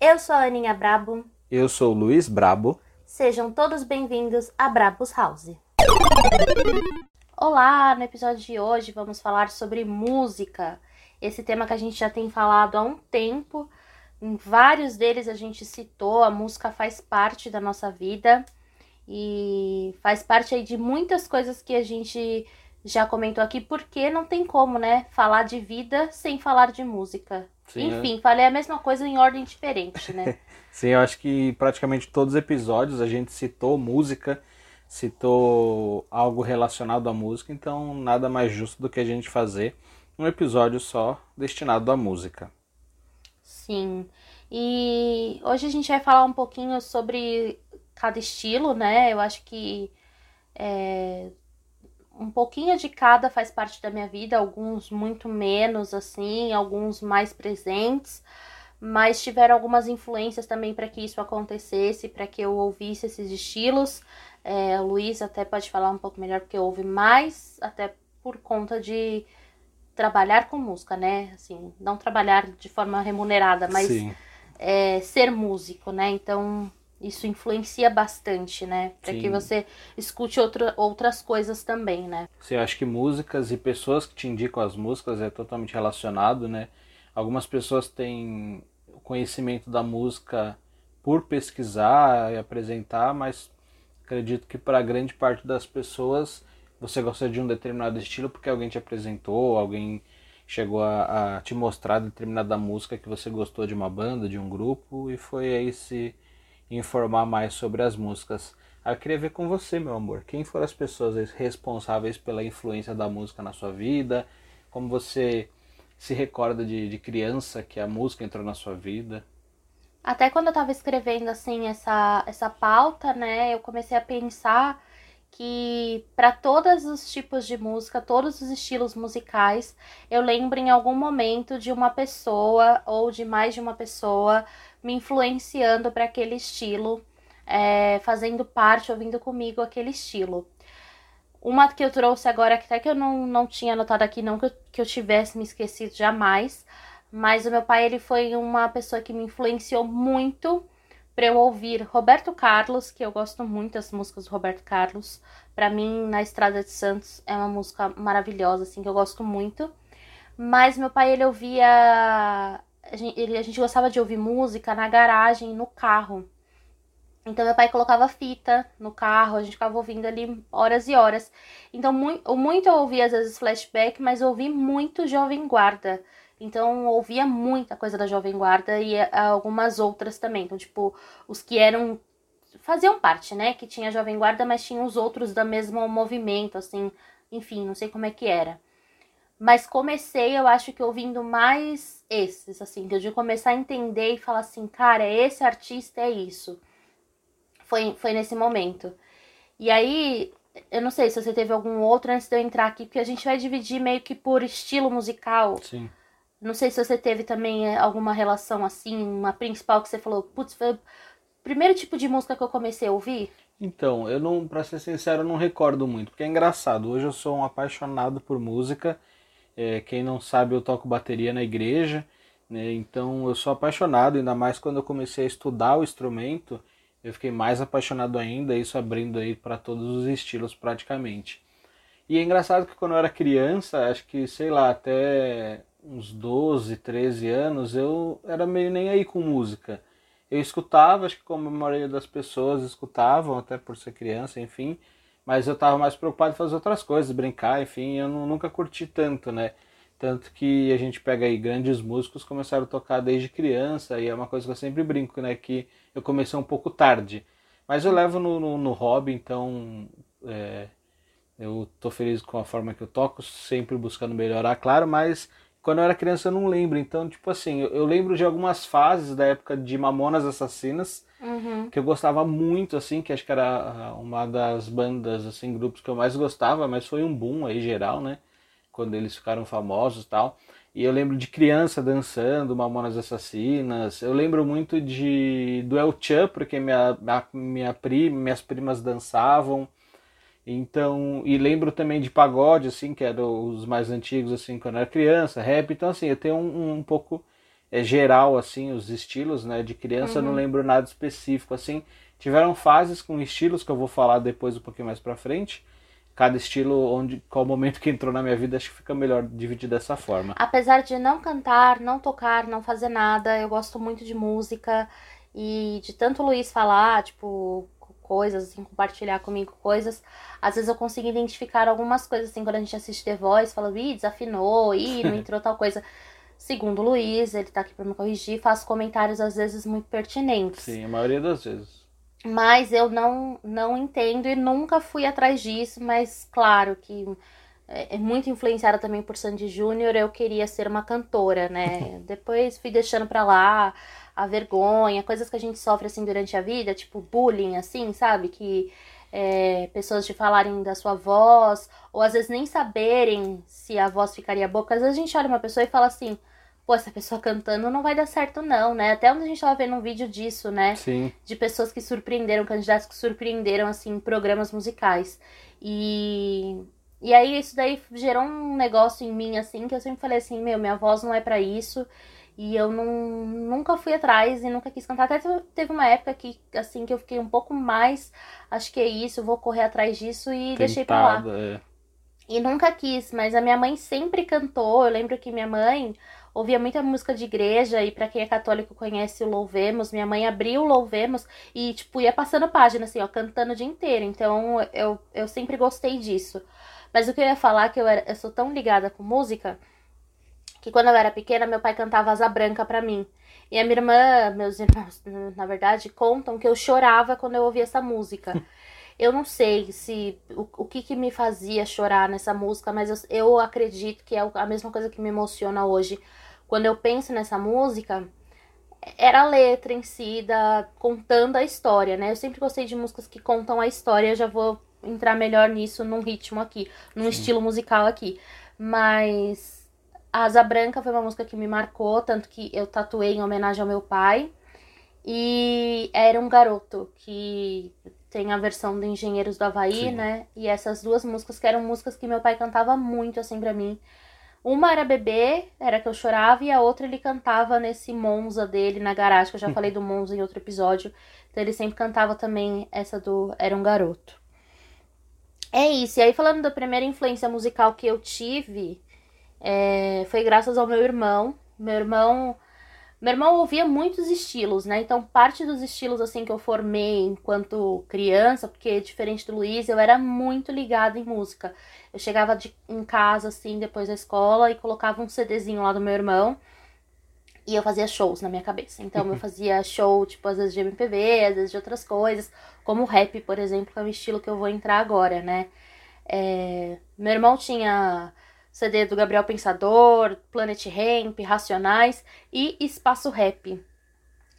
Eu sou a Aninha Brabo. Eu sou o Luiz Brabo. Sejam todos bem-vindos a Brabos House. Olá, no episódio de hoje vamos falar sobre música. Esse tema que a gente já tem falado há um tempo. Em vários deles a gente citou, a música faz parte da nossa vida e faz parte aí de muitas coisas que a gente já comentou aqui, porque não tem como, né, falar de vida sem falar de música. Sim, Enfim, é. falei a mesma coisa em ordem diferente, né? Sim, eu acho que praticamente todos os episódios a gente citou música, citou algo relacionado à música, então nada mais justo do que a gente fazer um episódio só destinado à música. Sim. E hoje a gente vai falar um pouquinho sobre cada estilo, né? Eu acho que é, um pouquinho de cada faz parte da minha vida, alguns muito menos assim, alguns mais presentes, mas tiveram algumas influências também para que isso acontecesse, para que eu ouvisse esses estilos. É, o Luiz até pode falar um pouco melhor porque ouve mais, até por conta de trabalhar com música, né? Assim, não trabalhar de forma remunerada, mas é, ser músico, né? Então isso influencia bastante, né? Para que você escute outra, outras coisas também, né? Eu acho que músicas e pessoas que te indicam as músicas é totalmente relacionado, né? Algumas pessoas têm conhecimento da música por pesquisar e apresentar, mas acredito que para grande parte das pessoas você gosta de um determinado estilo porque alguém te apresentou, alguém chegou a, a te mostrar determinada música que você gostou de uma banda, de um grupo e foi aí se informar mais sobre as músicas. Eu queria ver com você, meu amor, quem foram as pessoas responsáveis pela influência da música na sua vida, como você se recorda de, de criança que a música entrou na sua vida. Até quando eu estava escrevendo assim essa, essa pauta, né, eu comecei a pensar que para todos os tipos de música, todos os estilos musicais, eu lembro em algum momento de uma pessoa ou de mais de uma pessoa me influenciando para aquele estilo, é, fazendo parte, ouvindo comigo aquele estilo. Uma que eu trouxe agora, que até que eu não, não tinha anotado aqui, não que eu, que eu tivesse me esquecido jamais, mas o meu pai ele foi uma pessoa que me influenciou muito para eu ouvir Roberto Carlos, que eu gosto muito das músicas do Roberto Carlos. Para mim, Na Estrada de Santos é uma música maravilhosa, assim, que eu gosto muito. Mas meu pai, ele ouvia. A gente, ele, a gente gostava de ouvir música na garagem, no carro. Então, meu pai colocava fita no carro, a gente ficava ouvindo ali horas e horas. Então, muito, muito eu ouvia, às vezes, flashback, mas ouvi muito Jovem Guarda. Então ouvia muita coisa da Jovem Guarda e eh, algumas outras também. Então, tipo, os que eram. faziam parte, né? Que tinha Jovem Guarda, mas tinha os outros do mesmo movimento, assim. Enfim, não sei como é que era. Mas comecei, eu acho que ouvindo mais esses, assim, de começar a entender e falar assim, cara, esse artista é isso. Foi, foi nesse momento. E aí, eu não sei se você teve algum outro antes de eu entrar aqui, porque a gente vai dividir meio que por estilo musical. Sim. Não sei se você teve também eh, alguma relação assim, uma principal que você falou, putz, foi o primeiro tipo de música que eu comecei a ouvir. Então, eu não, pra ser sincero, eu não recordo muito, porque é engraçado. Hoje eu sou um apaixonado por música. É, quem não sabe, eu toco bateria na igreja, né? Então eu sou apaixonado, ainda mais quando eu comecei a estudar o instrumento, eu fiquei mais apaixonado ainda, isso abrindo aí para todos os estilos praticamente. E é engraçado que quando eu era criança, acho que, sei lá, até uns 12, 13 anos, eu era meio nem aí com música. Eu escutava, acho que como a maioria das pessoas escutavam, até por ser criança, enfim, mas eu estava mais preocupado em fazer outras coisas, brincar, enfim, eu nunca curti tanto, né? Tanto que a gente pega aí grandes músicos começaram a tocar desde criança, e é uma coisa que eu sempre brinco, né? Que eu comecei um pouco tarde. Mas eu levo no, no, no hobby, então é, eu tô feliz com a forma que eu toco, sempre buscando melhorar, claro, mas quando eu era criança eu não lembro. Então, tipo assim, eu, eu lembro de algumas fases da época de Mamonas Assassinas, uhum. que eu gostava muito, assim, que acho que era uma das bandas, assim, grupos que eu mais gostava, mas foi um boom aí geral, né? Quando eles ficaram famosos e tal. E eu lembro de criança dançando, Mamonas Assassinas. Eu lembro muito de do El Chan, porque minha, minha, minha prima, minhas primas dançavam. Então, e lembro também de pagode, assim, que eram os mais antigos, assim, quando eu era criança, rap. Então, assim, eu tenho um, um pouco é, geral, assim, os estilos, né? De criança uhum. eu não uhum. lembro nada específico, assim. Tiveram fases com estilos que eu vou falar depois um pouquinho mais pra frente. Cada estilo, onde qual momento que entrou na minha vida, acho que fica melhor dividir dessa forma. Apesar de não cantar, não tocar, não fazer nada, eu gosto muito de música. E de tanto o Luiz falar, tipo, coisas, assim, compartilhar comigo coisas. Às vezes eu consigo identificar algumas coisas, assim, quando a gente assiste The Voice, fala, ih, desafinou, ih, não entrou tal coisa. Segundo o Luiz, ele tá aqui pra me corrigir, faço comentários às vezes muito pertinentes. Sim, a maioria das vezes. Mas eu não, não entendo e nunca fui atrás disso, mas claro que é, é muito influenciada também por Sandy Júnior, eu queria ser uma cantora, né? Depois fui deixando pra lá a vergonha, coisas que a gente sofre assim durante a vida, tipo bullying, assim, sabe? Que é, pessoas te falarem da sua voz, ou às vezes nem saberem se a voz ficaria boa, porque às vezes a gente olha uma pessoa e fala assim, pô, essa pessoa cantando não vai dar certo, não, né? Até onde a gente tava vendo um vídeo disso, né? Sim. De pessoas que surpreenderam, candidatos que surpreenderam, assim, programas musicais. E. E aí isso daí gerou um negócio em mim, assim, que eu sempre falei assim, meu, minha voz não é para isso. E eu não, nunca fui atrás e nunca quis cantar. Até teve uma época que, assim, que eu fiquei um pouco mais, acho que é isso, vou correr atrás disso e Tentada, deixei pra lá. É. E nunca quis, mas a minha mãe sempre cantou. Eu lembro que minha mãe ouvia muita música de igreja e para quem é católico conhece o Louvemos, minha mãe abriu o Louvemos e tipo ia passando página assim, ó, cantando o dia inteiro. Então eu, eu sempre gostei disso. Mas o que eu ia falar é que eu, era, eu sou tão ligada com música que quando eu era pequena, meu pai cantava Asa Branca para mim. E a minha irmã, meus irmãos, na verdade, contam que eu chorava quando eu ouvia essa música. Eu não sei se o, o que, que me fazia chorar nessa música, mas eu, eu acredito que é a mesma coisa que me emociona hoje. Quando eu penso nessa música, era a letra em si, da, contando a história, né? Eu sempre gostei de músicas que contam a história, eu já vou entrar melhor nisso num ritmo aqui, num Sim. estilo musical aqui. Mas a Asa Branca foi uma música que me marcou, tanto que eu tatuei em homenagem ao meu pai. E era um garoto que tem a versão do Engenheiros do Havaí, Sim. né? E essas duas músicas que eram músicas que meu pai cantava muito assim pra mim. Uma era bebê, era que eu chorava, e a outra ele cantava nesse Monza dele na garagem, que eu já falei do Monza em outro episódio. Então ele sempre cantava também essa do Era um Garoto. É isso. E aí, falando da primeira influência musical que eu tive, é, foi graças ao meu irmão. Meu irmão. Meu irmão ouvia muitos estilos, né? Então, parte dos estilos assim que eu formei enquanto criança, porque diferente do Luiz, eu era muito ligada em música. Eu chegava de, em casa assim depois da escola e colocava um CDzinho lá do meu irmão e eu fazia shows na minha cabeça. Então, eu fazia show, tipo, às vezes de MPB, às vezes de outras coisas, como rap, por exemplo, que é o estilo que eu vou entrar agora, né? É... Meu irmão tinha CD do Gabriel Pensador, Planet Ramp, Racionais e Espaço Rap.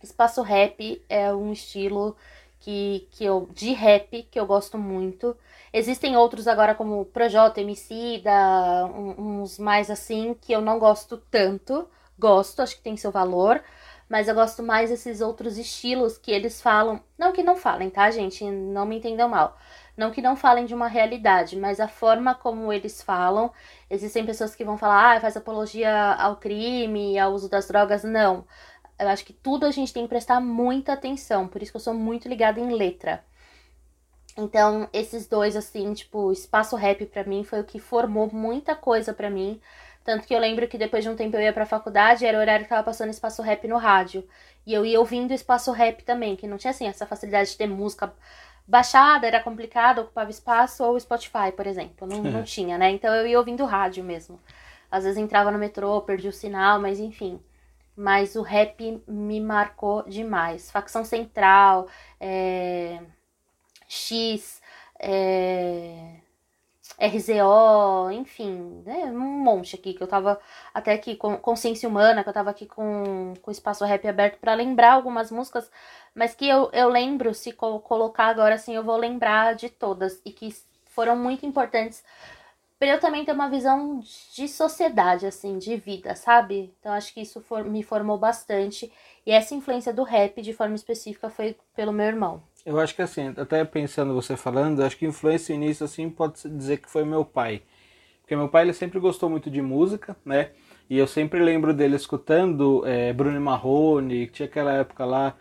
Espaço Rap é um estilo que, que eu, de rap que eu gosto muito. Existem outros agora como Projota, MC, da, uns mais assim que eu não gosto tanto. Gosto, acho que tem seu valor, mas eu gosto mais desses outros estilos que eles falam. Não que não falem, tá, gente? Não me entendam mal. Não que não falem de uma realidade, mas a forma como eles falam. Existem pessoas que vão falar, ah, faz apologia ao crime, ao uso das drogas. Não. Eu acho que tudo a gente tem que prestar muita atenção. Por isso que eu sou muito ligada em letra. Então, esses dois, assim, tipo, espaço rap para mim foi o que formou muita coisa para mim. Tanto que eu lembro que depois de um tempo eu ia pra faculdade, era o horário que tava passando espaço rap no rádio. E eu ia ouvindo espaço rap também, que não tinha assim essa facilidade de ter música baixada, era complicado, ocupava espaço, ou Spotify, por exemplo. Não, não tinha, né? Então eu ia ouvindo rádio mesmo. Às vezes entrava no metrô, perdi o sinal, mas enfim. Mas o rap me marcou demais. Facção Central, é... X, é... RZO, enfim, né? um monte aqui que eu tava até aqui com Consciência Humana, que eu tava aqui com, com o espaço rap aberto para lembrar algumas músicas, mas que eu, eu lembro, se colocar agora assim, eu vou lembrar de todas e que foram muito importantes para eu também ter uma visão de sociedade, assim, de vida, sabe? Então acho que isso for, me formou bastante. E essa influência do rap, de forma específica, foi pelo meu irmão. Eu acho que assim, até pensando você falando, acho que influência nisso assim pode dizer que foi meu pai. Porque meu pai ele sempre gostou muito de música, né? E eu sempre lembro dele escutando é, Bruno Marrone, que tinha aquela época lá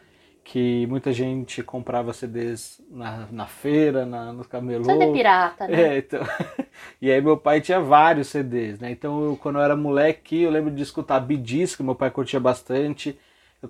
que muita gente comprava CDs na, na feira, na, nos camelôs. CD pirata, né? É, então... e aí meu pai tinha vários CDs, né? Então eu, quando eu era moleque, eu lembro de escutar Bidis, que meu pai curtia bastante.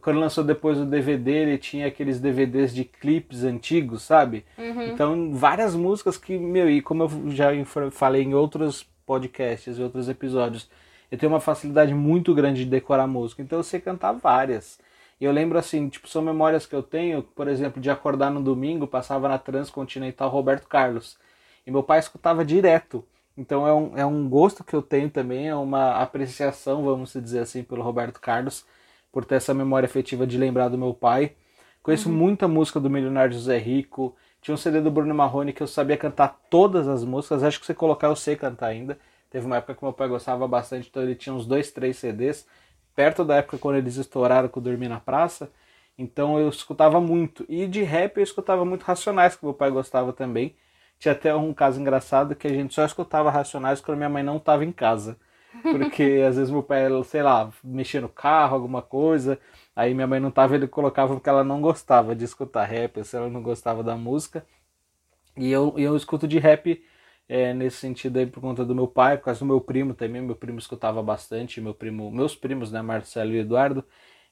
Quando lançou depois o DVD, ele tinha aqueles DVDs de clipes antigos, sabe? Uhum. Então, várias músicas que, meu, e como eu já falei em outros podcasts e outros episódios, eu tenho uma facilidade muito grande de decorar música, então eu sei cantar várias. E eu lembro assim, tipo, são memórias que eu tenho, por exemplo, de acordar no domingo, passava na Transcontinental Roberto Carlos. E meu pai escutava direto. Então é um, é um gosto que eu tenho também, é uma apreciação, vamos dizer assim, pelo Roberto Carlos por ter essa memória afetiva de lembrar do meu pai. Conheço uhum. muita música do Milionário José Rico. Tinha um CD do Bruno Marrone que eu sabia cantar todas as músicas. Acho que se colocar eu sei cantar ainda. Teve uma época que meu pai gostava bastante, então ele tinha uns dois, três CDs. Perto da época quando eles estouraram com Dormir na Praça. Então eu escutava muito. E de rap eu escutava muito Racionais, que meu pai gostava também. Tinha até um caso engraçado que a gente só escutava Racionais quando minha mãe não estava em casa. Porque às vezes meu pai, sei lá, mexia no carro, alguma coisa. Aí minha mãe não tava, ele colocava porque ela não gostava de escutar rap, se ela não gostava da música. E eu, eu escuto de rap é, nesse sentido aí por conta do meu pai, por causa do meu primo também. Meu primo escutava bastante, meu primo, meus primos, né, Marcelo e Eduardo,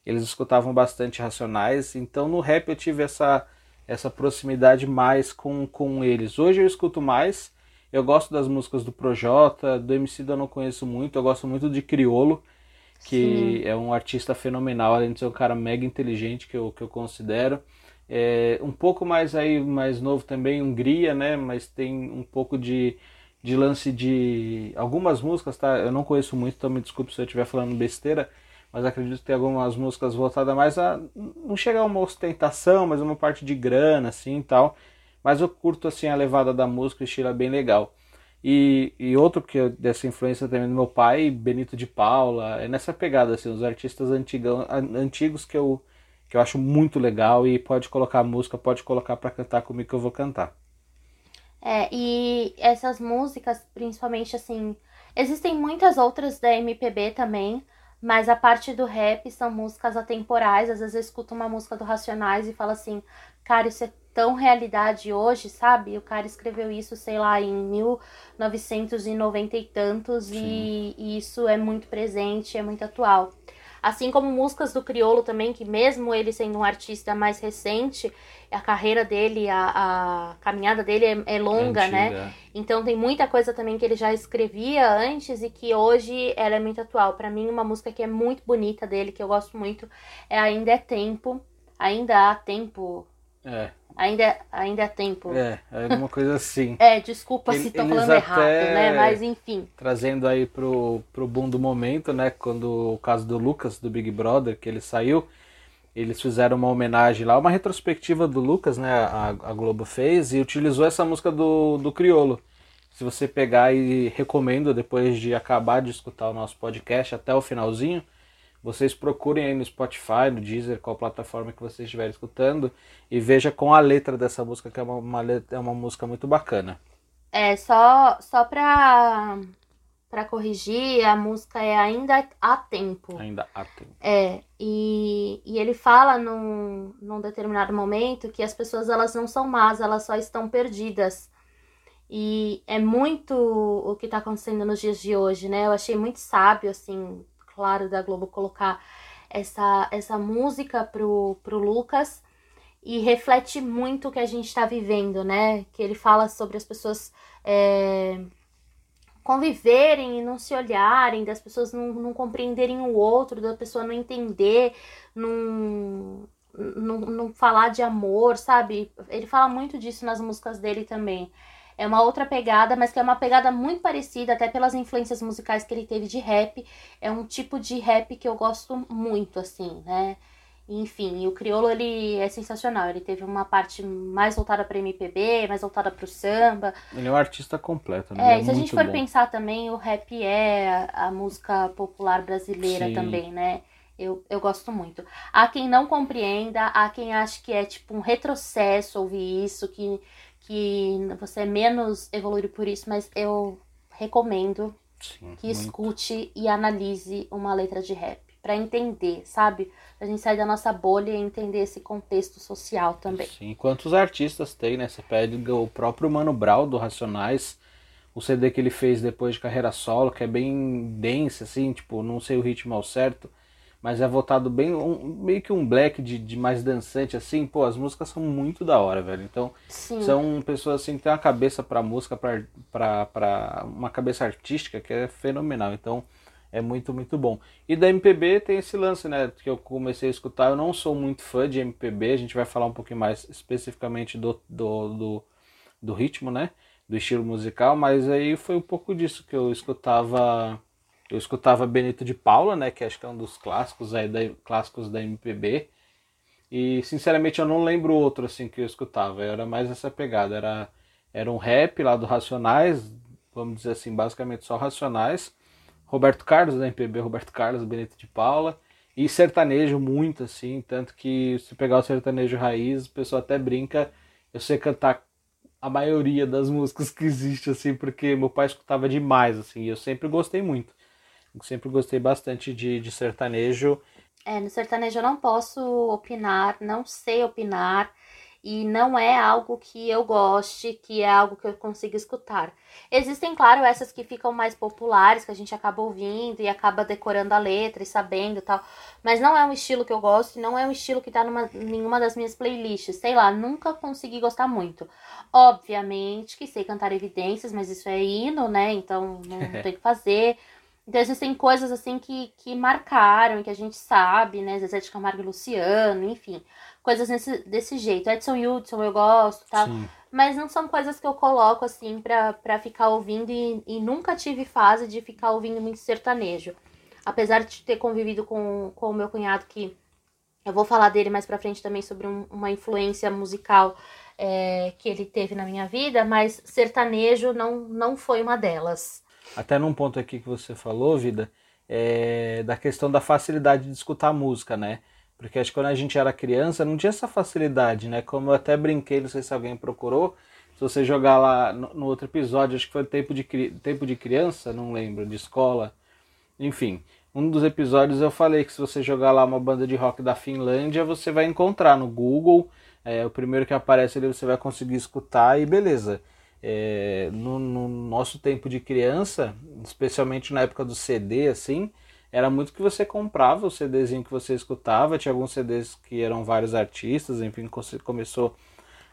eles escutavam bastante Racionais. Então no rap eu tive essa, essa proximidade mais com, com eles. Hoje eu escuto mais eu gosto das músicas do Projota, do MC eu não conheço muito, eu gosto muito de Criolo, que Sim. é um artista fenomenal, além de ser um cara mega inteligente que eu, que eu considero. É, um pouco mais aí mais novo também, Hungria, né? Mas tem um pouco de, de lance de algumas músicas, tá? Eu não conheço muito, então me desculpe se eu estiver falando besteira, mas acredito que tem algumas músicas voltadas mais a não chegar a uma ostentação, mas uma parte de grana assim, tal. Mas eu curto assim a levada da música, o estilo é bem legal. E, e outro que eu, dessa influência também do meu pai, Benito de Paula, é nessa pegada assim, os artistas antigão, antigos que eu que eu acho muito legal e pode colocar música, pode colocar para cantar comigo que eu vou cantar. É, e essas músicas, principalmente assim, existem muitas outras da MPB também, mas a parte do rap são músicas atemporais. Às vezes eu escuto uma música do Racionais e falo assim, cara, isso é tão realidade hoje, sabe? O cara escreveu isso, sei lá, em 1990 e tantos e, e, isso é muito presente, é muito atual. Assim como músicas do Criolo também, que mesmo ele sendo um artista mais recente, a carreira dele, a, a caminhada dele é, é longa, né? Então tem muita coisa também que ele já escrevia antes e que hoje ela é muito atual. Para mim, uma música que é muito bonita dele, que eu gosto muito, é Ainda é Tempo. Ainda há tempo. É. Ainda, ainda é tempo. É, é alguma coisa assim. é, desculpa se estou falando errado, né? Mas enfim. Trazendo aí pro, pro boom do momento, né? Quando o caso do Lucas, do Big Brother, que ele saiu, eles fizeram uma homenagem lá, uma retrospectiva do Lucas, né? A, a Globo fez e utilizou essa música do, do Criolo. Se você pegar e recomendo, depois de acabar de escutar o nosso podcast até o finalzinho, vocês procurem aí no Spotify, no Deezer, qual plataforma que vocês estiverem escutando, e veja com a letra dessa música, que é uma, uma, letra, é uma música muito bacana. É, só, só pra, pra corrigir, a música é Ainda Há Tempo. Ainda há tempo. É, e, e ele fala num, num determinado momento que as pessoas elas não são más, elas só estão perdidas. E é muito o que está acontecendo nos dias de hoje, né? Eu achei muito sábio, assim, claro, da Globo colocar essa, essa música pro, pro Lucas e reflete muito o que a gente está vivendo, né? Que ele fala sobre as pessoas é, conviverem e não se olharem, das pessoas não, não compreenderem o outro, da pessoa não entender, não, não, não falar de amor, sabe? Ele fala muito disso nas músicas dele também. É uma outra pegada, mas que é uma pegada muito parecida, até pelas influências musicais que ele teve de rap. É um tipo de rap que eu gosto muito, assim, né? Enfim, o Criolo ele é sensacional. Ele teve uma parte mais voltada para MPB, mais voltada para o samba. Ele é um artista completo, né? É, é se a gente for bom. pensar também, o rap é a, música popular brasileira Sim. também, né? Eu, eu gosto muito. Há quem não compreenda, há quem ache que é tipo um retrocesso ouvir isso, que, que você é menos evoluído por isso, mas eu recomendo Sim, que muito. escute e analise uma letra de rap para entender, sabe? A gente sair da nossa bolha e entender esse contexto social também. Sim, quantos artistas tem, né? Você pega o próprio Mano Brown do Racionais, o CD que ele fez depois de carreira solo, que é bem dense, assim, tipo, não sei o ritmo ao certo, mas é voltado bem, um, meio que um black de, de, mais dançante, assim, pô, as músicas são muito da hora, velho. Então, Sim. são pessoas assim que têm uma cabeça pra música, pra uma cabeça artística que é fenomenal. Então, é muito, muito bom. E da MPB tem esse lance, né, que eu comecei a escutar. Eu não sou muito fã de MPB, a gente vai falar um pouquinho mais especificamente do, do, do, do ritmo, né, do estilo musical, mas aí foi um pouco disso que eu escutava eu escutava Benito de Paula, né, que acho que é um dos clássicos aí da, clássicos da MPB. E sinceramente eu não lembro outro assim que eu escutava, era mais essa pegada, era era um rap lá do Racionais, vamos dizer assim, basicamente só Racionais. Roberto Carlos da MPB, Roberto Carlos, Benito de Paula, e sertanejo muito assim, tanto que se pegar o sertanejo raiz, o pessoal até brinca, eu sei cantar a maioria das músicas que existe assim, porque meu pai escutava demais assim, e eu sempre gostei muito. Sempre gostei bastante de, de sertanejo. É, no sertanejo eu não posso opinar, não sei opinar e não é algo que eu goste, que é algo que eu consiga escutar. Existem, claro, essas que ficam mais populares, que a gente acaba ouvindo e acaba decorando a letra e sabendo e tal, mas não é um estilo que eu gosto, não é um estilo que tá numa nenhuma das minhas playlists, sei lá, nunca consegui gostar muito. Obviamente que sei cantar evidências, mas isso é hino, né? Então não tem que fazer. Então existem coisas assim que, que marcaram, que a gente sabe, né? Zezé de Camargo e Luciano, enfim. Coisas nesse, desse jeito. Edson Hudson eu gosto, tá? Sim. Mas não são coisas que eu coloco assim pra, pra ficar ouvindo e, e nunca tive fase de ficar ouvindo muito sertanejo. Apesar de ter convivido com, com o meu cunhado, que eu vou falar dele mais pra frente também sobre um, uma influência musical é, que ele teve na minha vida, mas sertanejo não, não foi uma delas até num ponto aqui que você falou, Vida, é, da questão da facilidade de escutar música, né? Porque acho que quando a gente era criança não tinha essa facilidade, né? Como eu até brinquei, não sei se alguém procurou, se você jogar lá no, no outro episódio, acho que foi tempo de, tempo de criança, não lembro, de escola, enfim. Um dos episódios eu falei que se você jogar lá uma banda de rock da Finlândia, você vai encontrar no Google, é, o primeiro que aparece ali você vai conseguir escutar e beleza. É, no, no, nosso tempo de criança, especialmente na época do CD, assim, era muito que você comprava o CDzinho que você escutava. Tinha alguns CDs que eram vários artistas, enfim, você começou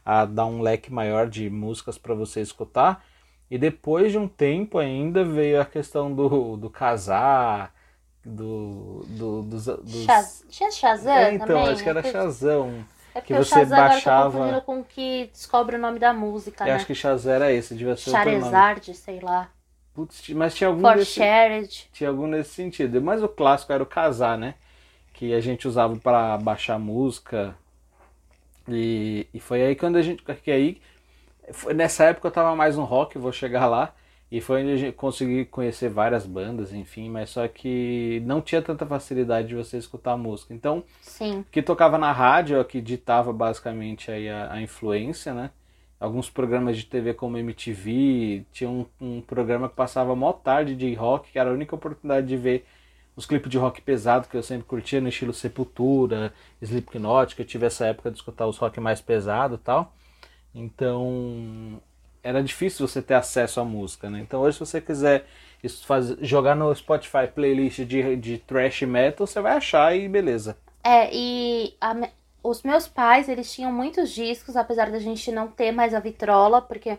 a dar um leque maior de músicas para você escutar. E depois de um tempo ainda veio a questão do, do casar, do, do, dos, dos... Tinha Shazam é, então, também? acho que era Shazam. É que você baixava. Agora com que descobre o nome da música, Eu né? acho que Shazam era esse, devia ser Charizard, sei lá. Putz, mas tinha algum For desse, Shared. tinha algum nesse sentido. Mas o clássico era o casar, né? Que a gente usava para baixar música. E, e foi aí quando a gente. Que aí, nessa época eu tava mais no rock, vou chegar lá. E foi onde a gente conseguiu conhecer várias bandas, enfim, mas só que não tinha tanta facilidade de você escutar a música. Então, Sim. que tocava na rádio, é que ditava basicamente aí a, a, influência, né? Alguns programas de TV como MTV, tinha um, um programa que passava mó tarde de rock, que era a única oportunidade de ver os clipes de rock pesado que eu sempre curtia, no estilo Sepultura, Slipknot, que eu tive essa época de escutar os rock mais pesado e tal. Então, era difícil você ter acesso à música, né? Então hoje se você quiser fazer, jogar no Spotify playlist de, de thrash metal, você vai achar e beleza. É, e a, os meus pais, eles tinham muitos discos, apesar da gente não ter mais a vitrola, porque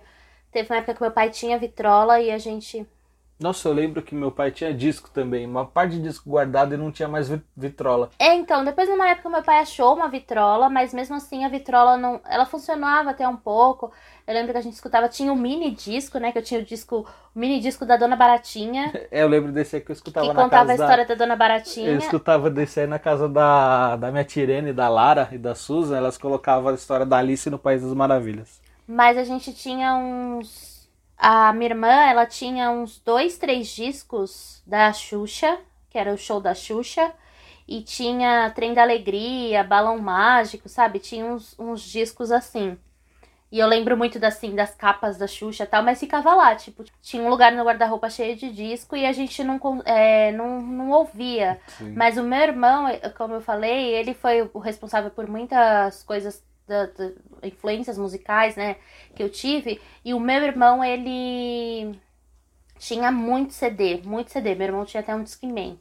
teve uma época que meu pai tinha vitrola e a gente nossa, eu lembro que meu pai tinha disco também, uma parte de disco guardado e não tinha mais vitrola. É, então, depois numa época meu pai achou uma vitrola, mas mesmo assim a vitrola não, ela funcionava até um pouco. Eu lembro que a gente escutava, tinha um mini disco, né, que eu tinha o disco, o mini disco da Dona Baratinha. é, eu lembro desse aí que eu escutava que na contava casa a história da... da Dona Baratinha. Eu escutava desse aí na casa da, da minha Tirene, da Lara e da Susan, elas colocavam a história da Alice no País das Maravilhas. Mas a gente tinha uns a minha irmã, ela tinha uns dois, três discos da Xuxa, que era o show da Xuxa. e tinha Trem da Alegria, Balão Mágico, sabe? Tinha uns, uns discos assim. E eu lembro muito assim, das capas da Xuxa e tal, mas ficava lá, tipo, tinha um lugar no guarda-roupa cheio de disco e a gente não, é, não, não ouvia. Sim. Mas o meu irmão, como eu falei, ele foi o responsável por muitas coisas, da, da, influências musicais, né, que eu tive. E o meu irmão, ele tinha muito CD, muito CD. Meu irmão tinha até um Discman.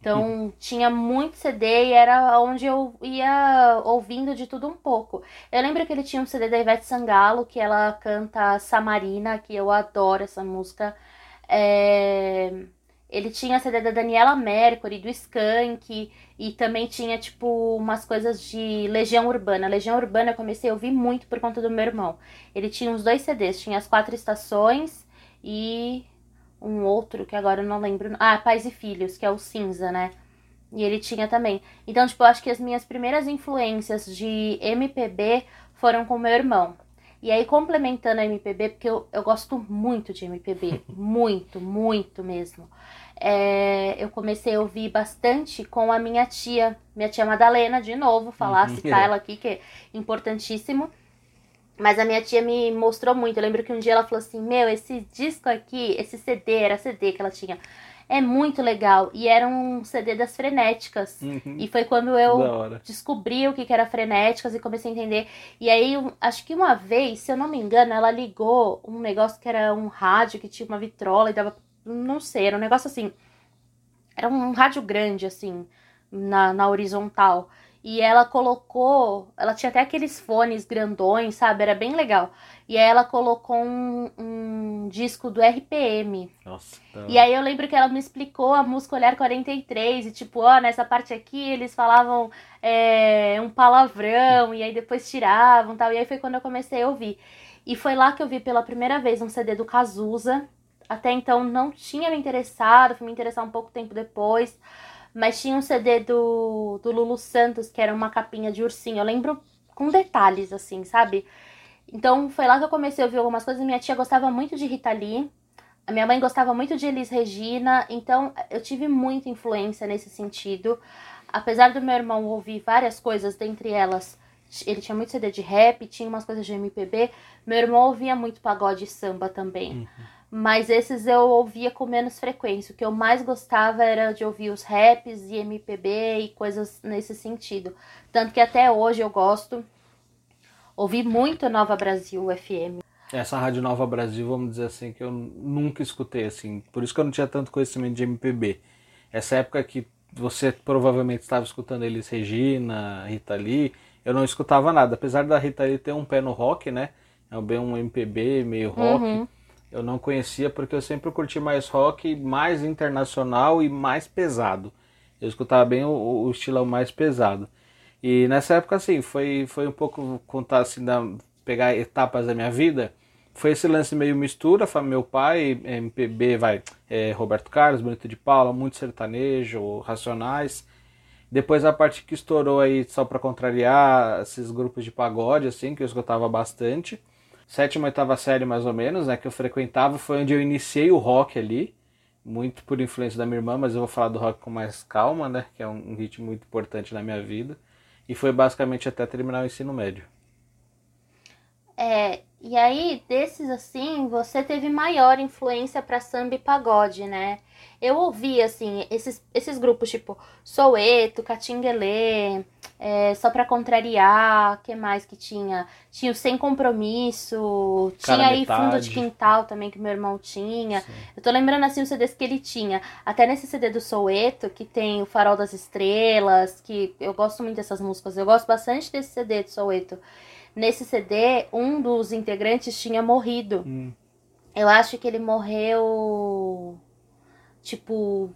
Então tinha muito CD e era onde eu ia ouvindo de tudo um pouco. Eu lembro que ele tinha um CD da Ivete Sangalo, que ela canta Samarina, que eu adoro essa música. É... Ele tinha CD da Daniela Mercury, do Skank, e também tinha, tipo, umas coisas de Legião Urbana. Legião Urbana eu comecei a ouvir muito por conta do meu irmão. Ele tinha uns dois CDs, tinha As Quatro Estações e um outro que agora eu não lembro. Ah, Pais e Filhos, que é o cinza, né? E ele tinha também. Então, tipo, eu acho que as minhas primeiras influências de MPB foram com meu irmão. E aí, complementando a MPB, porque eu, eu gosto muito de MPB. muito, muito mesmo. É, eu comecei a ouvir bastante com a minha tia, minha tia Madalena, de novo, falar, uhum. citar ela aqui, que é importantíssimo. Mas a minha tia me mostrou muito. Eu lembro que um dia ela falou assim: Meu, esse disco aqui, esse CD, era CD que ela tinha, é muito legal. E era um CD das frenéticas. Uhum. E foi quando eu descobri o que, que era frenéticas e comecei a entender. E aí, acho que uma vez, se eu não me engano, ela ligou um negócio que era um rádio que tinha uma vitrola e dava. Não sei, era um negócio assim. Era um rádio grande, assim, na, na horizontal. E ela colocou. Ela tinha até aqueles fones grandões, sabe? Era bem legal. E aí ela colocou um, um disco do RPM. Nossa. E aí eu lembro que ela me explicou a música Olhar 43. E tipo, ó, nessa parte aqui eles falavam é, um palavrão. E aí depois tiravam tal. E aí foi quando eu comecei a ouvir. E foi lá que eu vi pela primeira vez um CD do Cazuza. Até então não tinha me interessado, fui me interessar um pouco tempo depois. Mas tinha um CD do, do Lulu Santos, que era uma capinha de ursinho. Eu lembro com detalhes, assim, sabe? Então foi lá que eu comecei a ouvir algumas coisas. Minha tia gostava muito de Rita Lee. A minha mãe gostava muito de Elis Regina. Então eu tive muita influência nesse sentido. Apesar do meu irmão ouvir várias coisas, dentre elas, ele tinha muito CD de rap, tinha umas coisas de MPB. Meu irmão ouvia muito pagode e samba também. Uhum mas esses eu ouvia com menos frequência. O que eu mais gostava era de ouvir os raps e MPB e coisas nesse sentido. Tanto que até hoje eu gosto. Ouvi muito Nova Brasil FM. Essa Rádio Nova Brasil, vamos dizer assim, que eu nunca escutei assim. Por isso que eu não tinha tanto conhecimento de MPB. Essa época que você provavelmente estava escutando eles Regina, Rita Lee, eu não escutava nada. Apesar da Rita Lee ter um pé no rock, né? É bem um MPB, meio rock. Uhum eu não conhecia porque eu sempre curti mais rock, mais internacional e mais pesado. Eu escutava bem o, o estilão mais pesado. E nessa época, assim, foi, foi um pouco contar assim, da, pegar etapas da minha vida. Foi esse lance meio mistura, meu pai, MPB, vai, é, Roberto Carlos, Bonito de Paula, muito sertanejo, Racionais. Depois a parte que estourou aí, só para contrariar, esses grupos de pagode, assim, que eu escutava bastante sétima, oitava série mais ou menos, né, que eu frequentava, foi onde eu iniciei o rock ali, muito por influência da minha irmã, mas eu vou falar do rock com mais calma, né, que é um, um ritmo muito importante na minha vida, e foi basicamente até terminar o ensino médio. É, e aí desses assim, você teve maior influência para samba e pagode, né? Eu ouvi assim esses, esses grupos tipo Soueto, Catinguelê, é, só para contrariar, que mais que tinha? Tinha o Sem Compromisso, Cara tinha aí Fundo de Quintal também que meu irmão tinha. Sim. Eu tô lembrando assim os CDs que ele tinha. Até nesse CD do Soueto, que tem o Farol das Estrelas, que eu gosto muito dessas músicas. Eu gosto bastante desse CD do Soueto. Nesse CD, um dos integrantes tinha morrido. Hum. Eu acho que ele morreu tipo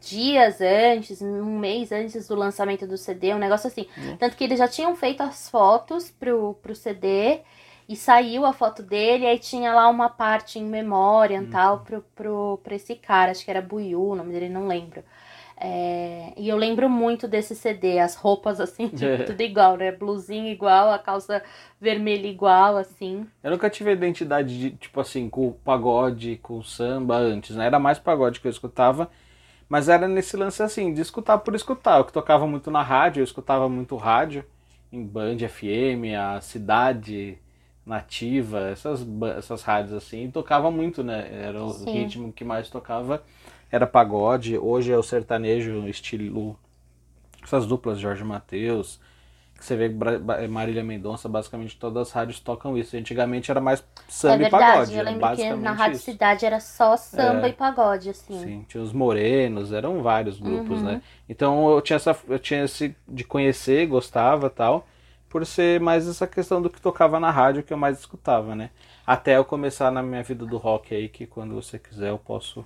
dias antes, um mês antes do lançamento do CD, um negócio assim. Uhum. Tanto que eles já tinham feito as fotos pro, pro CD e saiu a foto dele, aí tinha lá uma parte em memória e uhum. tal pro, pro, pra esse cara, acho que era Buiu, o nome dele, não lembro. É, e eu lembro muito desse CD, as roupas assim, tipo, é. tudo igual, né? Blusinha igual, a calça vermelha igual, assim. Eu nunca tive identidade de, tipo assim, com o pagode, com o samba antes, né? Era mais pagode que eu escutava. Mas era nesse lance assim, de escutar por escutar. Eu que tocava muito na rádio, eu escutava muito rádio, em Band FM, a Cidade Nativa, essas, essas rádios assim, e tocava muito, né? Era o Sim. ritmo que mais tocava, era pagode. Hoje é o sertanejo, estilo. Essas duplas, Jorge Matheus, que você vê Marília Mendonça, basicamente todas as rádios tocam isso. Antigamente era mais samba é verdade, e pagode. Eu lembro que na Rádio isso. Cidade era só samba é, e pagode, assim. Sim, tinha os morenos, eram vários grupos, uhum. né? Então eu tinha essa. Eu tinha esse de conhecer, gostava tal, por ser mais essa questão do que tocava na rádio que eu mais escutava, né? Até eu começar na minha vida do rock aí, que quando você quiser eu posso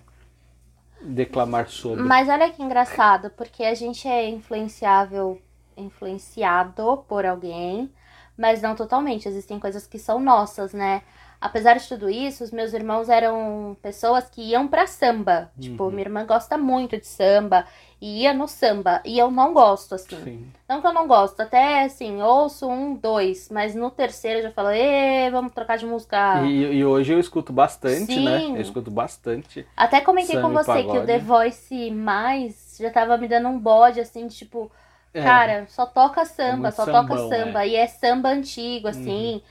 declamar sobre. Mas olha que engraçado, porque a gente é influenciável influenciado por alguém, mas não totalmente. Existem coisas que são nossas, né? Apesar de tudo isso, os meus irmãos eram pessoas que iam pra samba. Tipo, uhum. Tipo, minha irmã gosta muito de samba e ia no samba. E eu não gosto, assim. Sim. Não que eu não gosto, até assim, ouço um, dois, mas no terceiro eu já falo, Ê, vamos trocar de música. E, e hoje eu escuto bastante, né? Sim. né? Eu escuto bastante. Até comentei com você que o The Voice mais já tava me dando um bode, assim, de, tipo é. Cara, só toca samba, é só sambão, toca samba. É. E é samba antigo, assim. Uhum.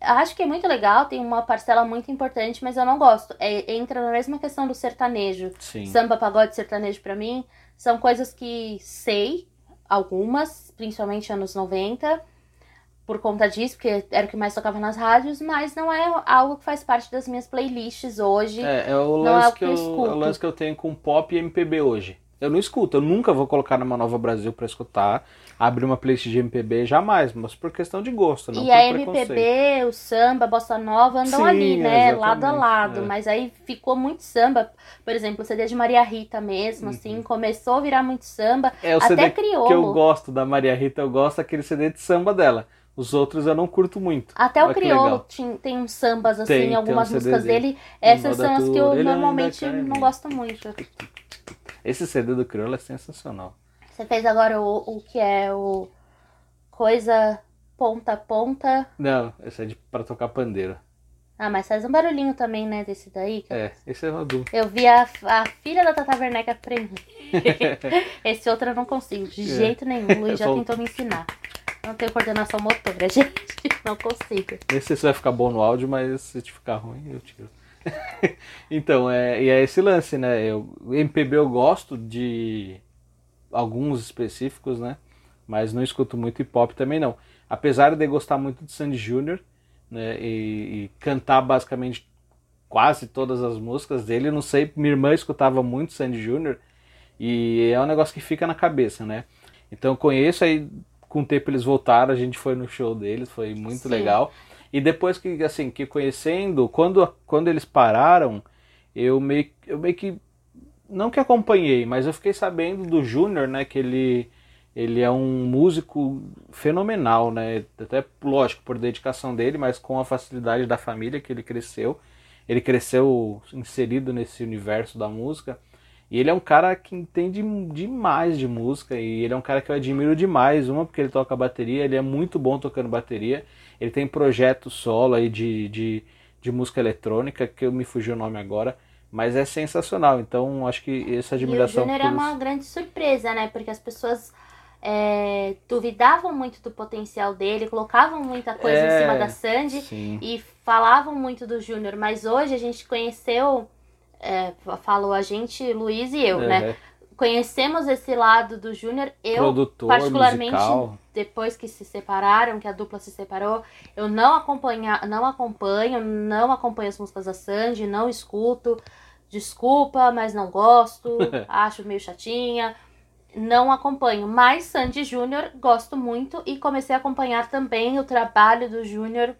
Acho que é muito legal, tem uma parcela muito importante, mas eu não gosto. É, entra na mesma questão do sertanejo. Sim. Samba, pagode, sertanejo para mim são coisas que sei, algumas, principalmente anos 90, por conta disso, porque era o que mais tocava nas rádios, mas não é algo que faz parte das minhas playlists hoje. É, é o lance, é que, que, eu, eu é o lance que eu tenho com pop e MPB hoje. Eu não escuto, eu nunca vou colocar numa Nova Brasil para escutar, abrir uma playlist de MPB jamais, mas por questão de gosto, não E a MPB, o samba, a bossa nova andam Sim, ali, né, lado a lado, é. mas aí ficou muito samba. Por exemplo, o CD de Maria Rita mesmo, assim, uhum. assim, começou a virar muito samba, é, o até CD crioulo. que eu gosto da Maria Rita, eu gosto daquele CD de samba dela. Os outros eu não curto muito. Até o Criolo tem, tem uns sambas assim, tem, algumas tem um músicas dele. Essas são as que eu normalmente não gosto muito. Esse CD do Criolo é sensacional. Você fez agora o, o que é o coisa ponta a ponta. Não, esse é de, pra tocar pandeiro. Ah, mas faz um barulhinho também, né, desse daí. É, esse é o adulto. Eu vi a, a filha da Tata Werneck aprender. esse outro eu não consigo, de é. jeito nenhum. O Luiz já tentou me ensinar. Não tenho coordenação motora, gente. Não consigo. Nem sei se vai ficar bom no áudio, mas se ficar ruim, eu tiro. então, é, e é esse lance, né? Eu, MPB eu gosto de alguns específicos, né? Mas não escuto muito hip hop também não. Apesar de gostar muito de Sandy Jr., né? E, e, cantar basicamente quase todas as músicas dele, não sei, minha irmã escutava muito Sandy Jr. E é um negócio que fica na cabeça, né? Então eu conheço aí com o tempo eles voltaram, a gente foi no show deles, foi muito Sim. legal. E depois que, assim, que conhecendo, quando, quando eles pararam, eu meio, eu meio que, não que acompanhei, mas eu fiquei sabendo do Júnior, né, que ele, ele é um músico fenomenal, né, até, lógico, por dedicação dele, mas com a facilidade da família que ele cresceu. Ele cresceu inserido nesse universo da música. E ele é um cara que entende demais de música e ele é um cara que eu admiro demais. Uma, porque ele toca bateria, ele é muito bom tocando bateria. Ele tem projeto solo aí de, de, de música eletrônica, que eu me fugi o nome agora, mas é sensacional. Então acho que essa admiração. E o Júnior é uma grande surpresa, né? Porque as pessoas é, duvidavam muito do potencial dele, colocavam muita coisa é, em cima da Sandy sim. e falavam muito do Júnior, mas hoje a gente conheceu, é, falou a gente, Luiz e eu, né? Conhecemos esse lado do Júnior. Eu, Produtor, particularmente, musical. depois que se separaram, que a dupla se separou, eu não, acompanha, não acompanho, não acompanho as músicas da Sandy, não escuto. Desculpa, mas não gosto, acho meio chatinha. Não acompanho, mas Sandy Júnior gosto muito e comecei a acompanhar também o trabalho do Júnior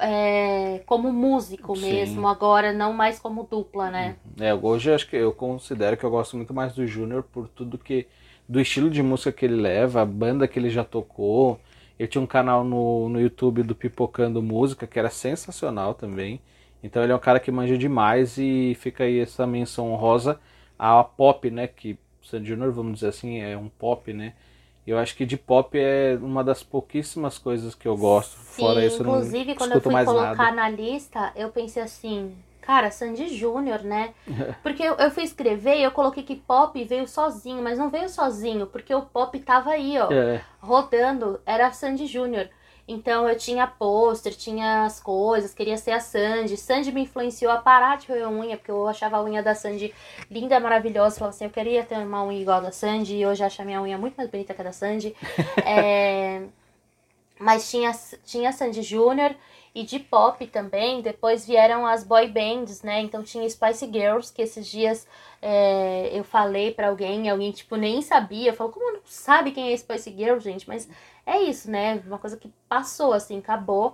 é, como músico Sim. mesmo, agora não mais como dupla, né? Uhum. É, hoje acho que eu considero que eu gosto muito mais do Júnior por tudo que. do estilo de música que ele leva, a banda que ele já tocou. Ele tinha um canal no, no YouTube do Pipocando Música, que era sensacional também. Então ele é um cara que manja demais e fica aí essa menção honrosa a pop, né? Que Sandy Júnior, vamos dizer assim, é um pop, né? Eu acho que de pop é uma das pouquíssimas coisas que eu gosto. Sim, Fora isso, inclusive não quando eu fui colocar nada. na lista, eu pensei assim, cara, Sandy Júnior, né? Porque eu, eu fui escrever e eu coloquei que pop veio sozinho, mas não veio sozinho, porque o pop tava aí, ó, É. rodando, era Sandy Júnior. Então eu tinha pôster, tinha as coisas, queria ser a Sandy. Sandy me influenciou a parar de roer unha, porque eu achava a unha da Sandy linda, maravilhosa. Falava assim, eu queria ter uma unha igual a da Sandy, e hoje acho a minha unha muito mais bonita que a da Sandy. É, Mas tinha, tinha Sandy Júnior e de pop também. Depois vieram as boy bands, né? Então tinha Spice Girls, que esses dias é, eu falei pra alguém, alguém tipo nem sabia. Falou, como não sabe quem é Spice Girl, gente? Mas é isso, né? Uma coisa que passou, assim, acabou.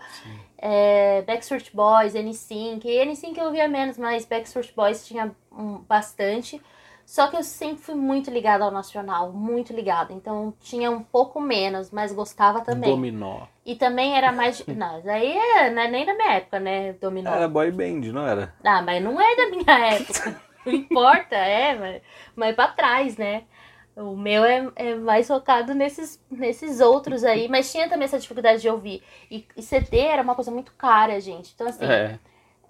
É, Backstreet Boys, NSYNC. NSYNC eu via menos, mas Backstreet Boys tinha um, bastante. Só que eu sempre fui muito ligada ao nacional, muito ligada. Então tinha um pouco menos, mas gostava também. Dominó. E também era mais. Não, isso aí é, não é nem da minha época, né? Dominó. Era boy band, não era? Ah, mas não é da minha época. Não importa, é, mas, mas pra trás, né? O meu é, é mais focado nesses, nesses outros aí, mas tinha também essa dificuldade de ouvir. E, e CD era uma coisa muito cara, gente. Então, assim, É.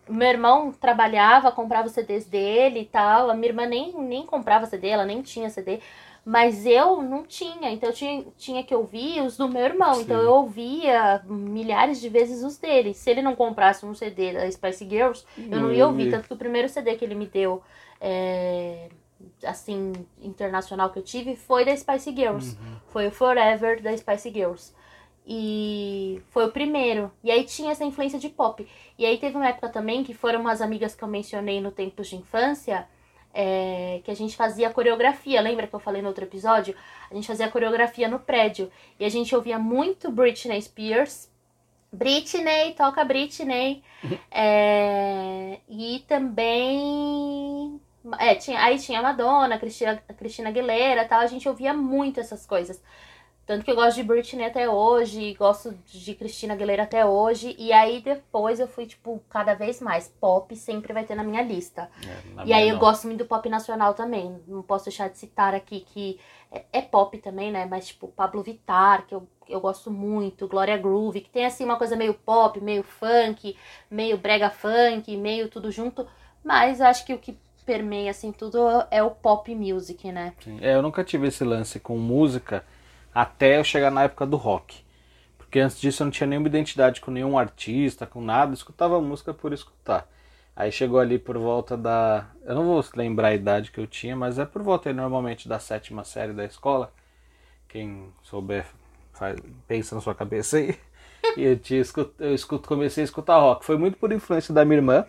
meu irmão trabalhava, comprava os CDs dele e tal. A minha irmã nem, nem comprava CD, ela nem tinha CD. Mas eu não tinha, então eu tinha, tinha que ouvir os do meu irmão. Então Sim. eu ouvia milhares de vezes os dele. Se ele não comprasse um CD da Spice Girls, eu não ia ouvir. Tanto que o primeiro CD que ele me deu, é, assim, internacional que eu tive, foi da Spice Girls. Foi o Forever da Spice Girls. E foi o primeiro. E aí tinha essa influência de pop. E aí teve uma época também que foram umas amigas que eu mencionei no Tempos de Infância, é, que a gente fazia coreografia. Lembra que eu falei no outro episódio? A gente fazia coreografia no prédio. E a gente ouvia muito Britney Spears. Britney, toca Britney. É, e também. É, tinha, aí tinha a Madonna, Cristina, Cristina Aguilera e tal. A gente ouvia muito essas coisas. Tanto que eu gosto de Britney até hoje, gosto de Cristina Aguilera até hoje. E aí depois eu fui, tipo, cada vez mais. Pop sempre vai ter na minha lista. É, na E aí minha eu não. gosto muito do pop nacional também. Não posso deixar de citar aqui que é, é pop também, né? Mas tipo, Pablo Vittar, que eu, eu gosto muito, Glória Groove, que tem assim uma coisa meio pop, meio funk, meio brega funk, meio tudo junto. Mas acho que o que permeia assim tudo é o pop music, né? Sim. É, eu nunca tive esse lance com música até eu chegar na época do rock. Porque antes disso eu não tinha nenhuma identidade com nenhum artista, com nada, eu escutava música por escutar. Aí chegou ali por volta da. Eu não vou lembrar a idade que eu tinha, mas é por volta aí, normalmente da sétima série da escola. Quem souber, faz- pensa na sua cabeça aí. E eu, tinha eu escuto, comecei a escutar rock. Foi muito por influência da minha irmã.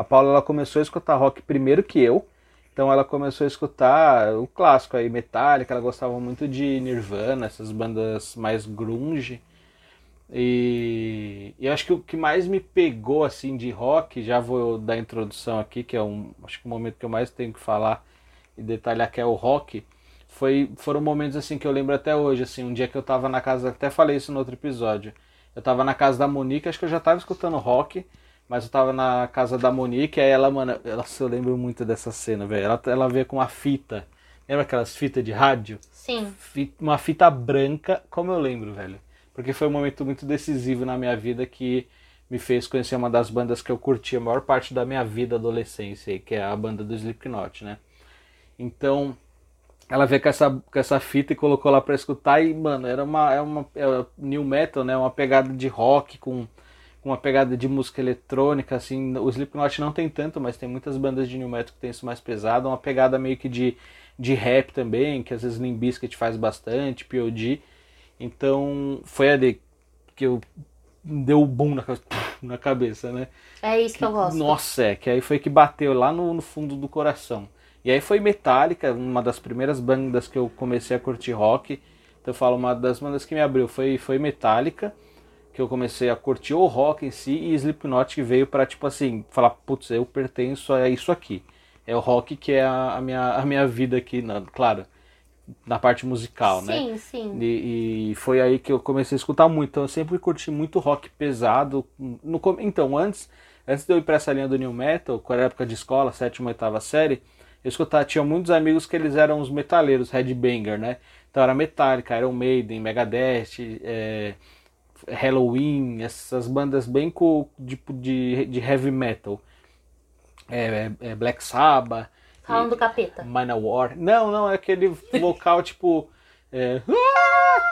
A Paula ela começou a escutar rock primeiro que eu. Então ela começou a escutar o clássico aí, Metallica, ela gostava muito de Nirvana, essas bandas mais grunge. E, e acho que o que mais me pegou assim de rock, já vou dar a introdução aqui, que é um, acho que o momento que eu mais tenho que falar e detalhar que é o rock, foi foram momentos assim que eu lembro até hoje, assim, um dia que eu tava na casa, até falei isso no outro episódio. Eu tava na casa da Monique, acho que eu já tava escutando rock, mas eu tava na casa da Monique, aí ela, mano, ela, eu lembro muito dessa cena, velho. Ela, ela veio com uma fita. Lembra aquelas fitas de rádio? Sim. Fi- Uma fita branca, como eu lembro, velho. Porque foi um momento muito decisivo na minha vida que me fez conhecer uma das bandas que eu curti a maior parte da minha vida adolescência, que é a banda do Slipknot, né? Então, ela veio com essa, com essa fita e colocou lá pra escutar e, mano, era uma, é uma é new metal, né? Uma pegada de rock com, com uma pegada de música eletrônica, assim. O Slipknot não tem tanto, mas tem muitas bandas de new metal que tem isso mais pesado. Uma pegada meio que de, de rap também, que às vezes Limp Bizkit faz bastante, P.O.D. Então, foi ali que eu deu o boom na, na cabeça, né? É isso que eu gosto. Nossa, é, que aí foi que bateu lá no, no fundo do coração. E aí foi Metallica, uma das primeiras bandas que eu comecei a curtir rock. Então eu falo, uma das bandas que me abriu foi, foi Metallica, que eu comecei a curtir o rock em si, e Slipknot que veio pra, tipo assim, falar, putz, eu pertenço a isso aqui. É o rock que é a, a minha, a minha vida aqui, na, claro, na parte musical, né? Sim, sim. E, e foi aí que eu comecei a escutar muito. Então eu sempre curti muito rock pesado. No, com- então, antes, antes de eu ir pra essa linha do New Metal, quando era época de escola, sétima, oitava série, eu escutava, tinha muitos amigos que eles eram os metaleiros, headbanger, né? Então era Metallica, Iron Maiden, Megadeth, é, Halloween, essas bandas bem co, tipo de, de heavy metal. é, é Black Sabbath. Falando do capeta. Manowar. Não, não, é aquele vocal tipo. É,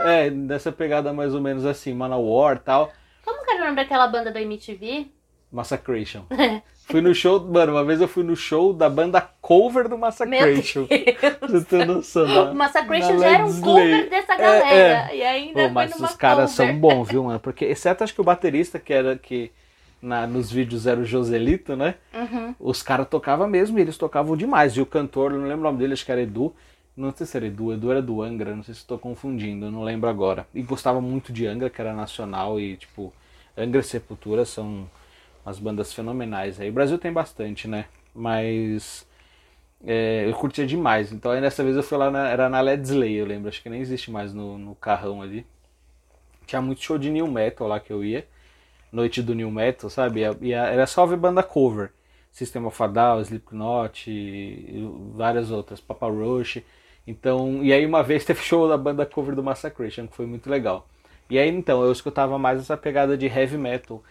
é, dessa pegada mais ou menos assim, Manowar e tal. Como que era o nome daquela banda da MTV? Massacration. fui no show, mano, uma vez eu fui no show da banda cover do Massacration. Você tem noção, né? O Massacration já era um cover dessa galera. É, é. E ainda Pô, mas os caras são bons, viu, mano? Porque, exceto acho que o baterista, que era que na, nos vídeos era o Joselito, né? Uhum. Os caras tocavam mesmo e eles tocavam demais. E o cantor, não lembro o nome dele, acho que era Edu. Não sei se era Edu, Edu era do Angra, não sei se estou confundindo, não lembro agora. E gostava muito de Angra, que era nacional e tipo, Angra e Sepultura são umas bandas fenomenais aí. O Brasil tem bastante, né? Mas é, eu curtia demais. Então aí dessa vez eu fui lá, na, era na Led Slay, eu lembro, acho que nem existe mais no, no carrão ali. Tinha muito show de new metal lá que eu ia noite do new metal, sabe? E era só ver banda cover. System of a Down, Slipknot, e várias outras, Papa Roach. Então, e aí uma vez teve show da banda cover do Massacration, que foi muito legal. E aí então, eu escutava mais essa pegada de heavy metal.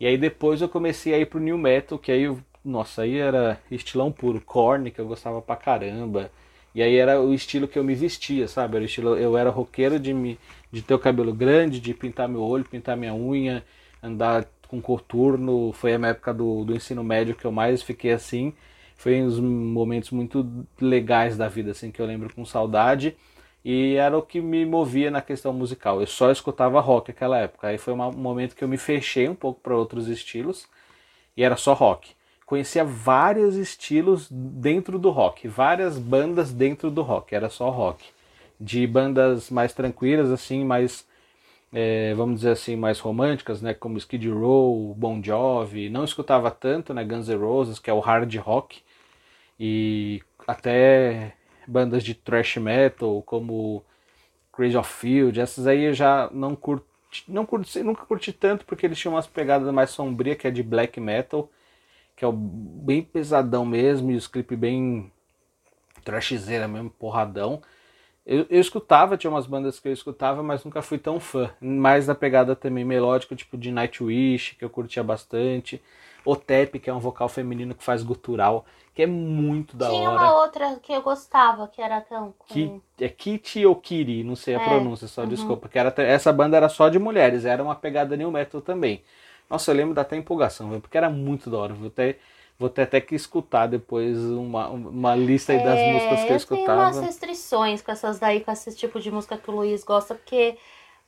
E aí depois eu comecei a ir pro new metal, que aí, nossa, aí era estilão puro, Korn, que eu gostava pra caramba. E aí era o estilo que eu me vestia, sabe? Era estilo, eu era roqueiro de me de ter o cabelo grande, de pintar meu olho, pintar minha unha, andar com coturno. Foi a minha época do, do ensino médio que eu mais fiquei assim. Foi uns momentos muito legais da vida, assim, que eu lembro com saudade. E era o que me movia na questão musical. Eu só escutava rock naquela época. Aí foi um momento que eu me fechei um pouco para outros estilos e era só rock. Conhecia vários estilos dentro do rock, várias bandas dentro do rock, era só rock. De bandas mais tranquilas, assim, mais é, vamos dizer assim, mais românticas, né, como Skid Row, Bon Jovi, não escutava tanto, né, Guns N' Roses, que é o hard rock, e até bandas de thrash metal, como Crazy of Field, essas aí eu já não curti, não curti, nunca curti tanto, porque eles tinham umas pegadas mais sombrias, que é de black metal, que é bem pesadão mesmo, e os clipes bem trashzeira mesmo, porradão, eu, eu escutava, tinha umas bandas que eu escutava, mas nunca fui tão fã. Mais da pegada também melódica, tipo de Nightwish, que eu curtia bastante. Otep, que é um vocal feminino que faz gutural, que é muito da Tinha hora. Tinha uma outra que eu gostava, que era tão. Com... Ki, é Kitty ou Kiri, não sei a é, pronúncia, só uhum. desculpa. Que era, essa banda era só de mulheres, era uma pegada new metal também. Nossa, eu lembro da até empolgação, porque era muito da hora. Vou até Vou ter até que escutar depois uma, uma lista aí das é, músicas que eu, eu escutava. Tem umas restrições com essas daí, com esse tipo de música que o Luiz gosta, porque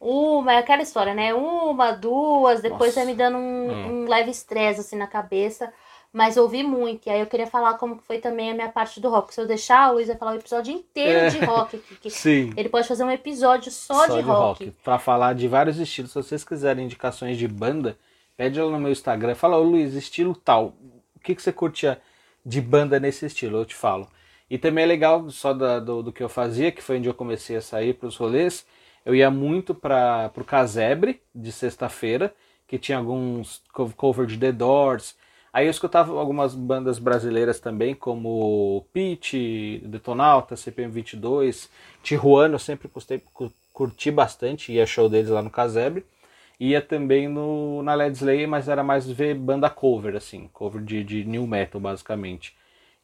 uma, é aquela história, né? Uma, duas, depois vai me dando um, hum. um leve estresse assim na cabeça. Mas ouvi muito. E aí eu queria falar como foi também a minha parte do rock. Se eu deixar, o Luiz vai falar o episódio inteiro é. de rock aqui. Que Sim. Ele pode fazer um episódio só, só de, de rock. rock. Pra falar de vários estilos. Se vocês quiserem indicações de banda, pede ela no meu Instagram. Fala, ô Luiz, estilo tal que, que você curtia de banda nesse estilo? Eu te falo. E também é legal, só da, do, do, que eu fazia, que foi onde eu comecei a sair para os rolês, eu ia muito para o Casebre, de sexta-feira, que tinha alguns cover de The Doors. Aí eu escutava algumas bandas brasileiras também, como Pitch, Detonauta, CPM22, Tijuana, eu sempre gostei, curti bastante, ia show deles lá no Casebre ia também no, na Led Slay, mas era mais ver banda cover, assim, cover de, de new metal, basicamente.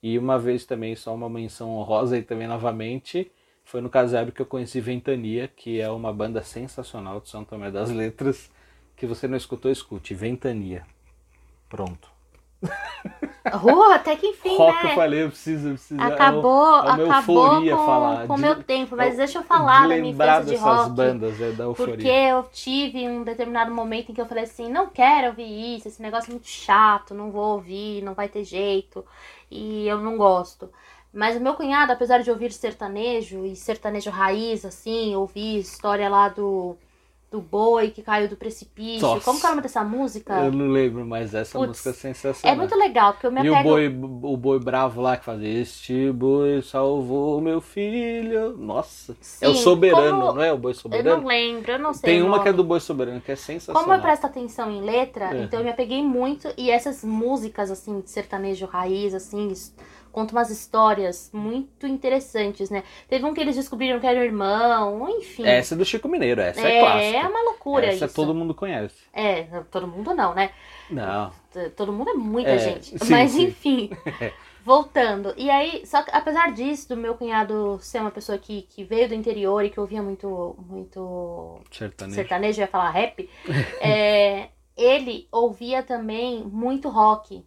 E uma vez também, só uma menção honrosa e também novamente, foi no Casab que eu conheci Ventania, que é uma banda sensacional de São Tomé das Letras, que você não escutou, escute, Ventania. Pronto. Até que enfim, Rock, né? eu falei, eu preciso, eu preciso. Acabou, é, uma acabou com, falar. com o meu tempo, mas deixa eu falar de da minha infância de rock. bandas, é, da euforia. Porque eu tive um determinado momento em que eu falei assim, não quero ouvir isso, esse negócio é muito chato, não vou ouvir, não vai ter jeito, e eu não gosto. Mas o meu cunhado, apesar de ouvir sertanejo, e sertanejo raiz, assim, ouvir história lá do do boi que caiu do precipício. Nossa. Como que é o nome dessa música? Eu não lembro, mas essa Puts, música é sensacional. É muito legal, porque eu me apego... E o boi, o boi bravo lá que fazia Este boi salvou meu filho. Nossa. Sim, é o soberano, como... não é o boi soberano? Eu não lembro, eu não sei. Tem uma que é do boi soberano, que é sensacional. Como eu presto atenção em letra, é. então eu me apeguei muito. E essas músicas, assim, de sertanejo raiz, assim, conta umas histórias muito interessantes, né? Teve um que eles descobriram que era o irmão, enfim. Essa é do Chico Mineiro, essa é, é clássica. É uma loucura essa isso. todo mundo conhece. É, todo mundo não, né? Não. Todo mundo é muita É, gente. sim, Mas sim. enfim, voltando. E aí, só que apesar disso, do meu cunhado ser uma pessoa que, que veio do interior e que ouvia muito, muito Sertanejo. sertanejo, eu ia falar rap, é, ele ouvia também muito rock.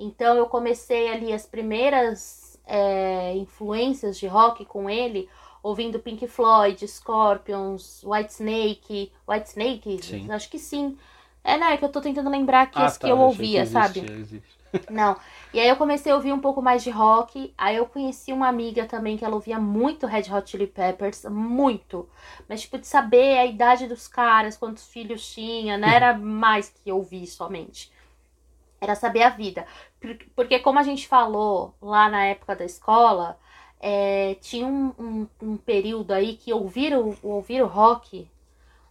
Então eu comecei ali as primeiras é, influências de rock com ele, ouvindo Pink Floyd, Scorpions, Whitesnake. Whitesnake? Sim. Acho que sim. É, né? Que eu tô tentando lembrar que Ah, esse tá, que eu ouvia, existe, sabe? existe. Não. E aí eu comecei a ouvir um pouco mais de rock. Aí eu conheci uma amiga também que ela ouvia muito Red Hot Chili Peppers, muito. Mas tipo de saber a idade dos caras, quantos filhos tinha, não era mais que ouvir somente. Era saber a vida. Por- Porque como a gente falou lá na época da escola, é, tinha um, um, um período aí que ouvir o, ouvir o rock,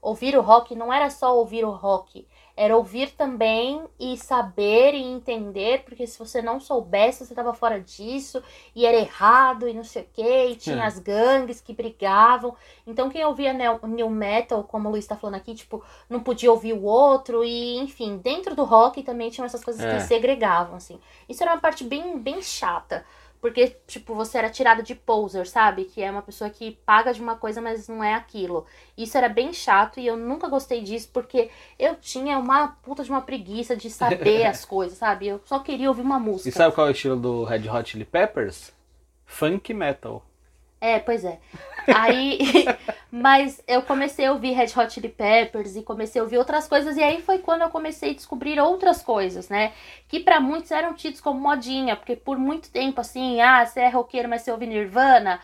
ouvir o rock não era só ouvir o rock, era ouvir também e saber e entender, porque se você não soubesse, você estava fora disso, e era errado, e não sei o que, e tinha É. as gangues que brigavam. Então quem ouvia neo- new metal, como o Luiz tá falando aqui, tipo, não podia ouvir o outro, e enfim, dentro do rock também tinham essas coisas É. que segregavam, assim. Isso era uma parte bem, bem chata. Porque, tipo, você era tirado de poser, sabe? Que é uma pessoa que paga de uma coisa, mas não é aquilo. Isso era bem chato e eu nunca gostei disso, porque eu tinha uma puta de uma preguiça de saber as coisas, sabe? Eu só queria ouvir uma música. E sabe qual é o estilo do Red Hot Chili Peppers? Funk metal. É, pois é. Aí, mas eu comecei a ouvir Red Hot Chili Peppers e comecei a ouvir outras coisas e aí foi quando eu comecei a descobrir outras coisas, né? Que pra muitos eram tidos como modinha, porque por muito tempo assim, ah, você é roqueiro, mas você ouve Nirvana,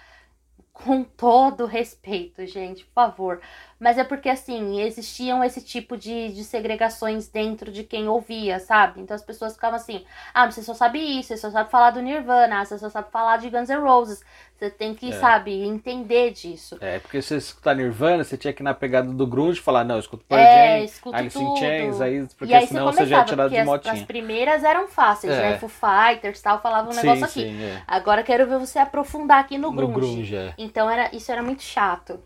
com todo respeito, gente, por favor. Mas é porque, assim, existiam esse tipo de, de segregações dentro de quem ouvia, sabe? Então as pessoas ficavam assim: ah, você só sabe isso, você só sabe falar do Nirvana, você só sabe falar de Guns N' Roses. Você tem que, É. sabe, entender disso. É, porque se você escutar Nirvana, você tinha que ir na pegada do grunge e falar, não, eu escuto Pearl É, Jam, escuto Alice in. Chains, aí, porque aí senão você você já é tirado de as, motinha. as primeiras eram fáceis, É. né? Foo Fighters tal, falavam um sim, negócio aqui. sim, é. Agora quero ver você aprofundar aqui no No grunge. grunge, é. Então era, isso era muito chato.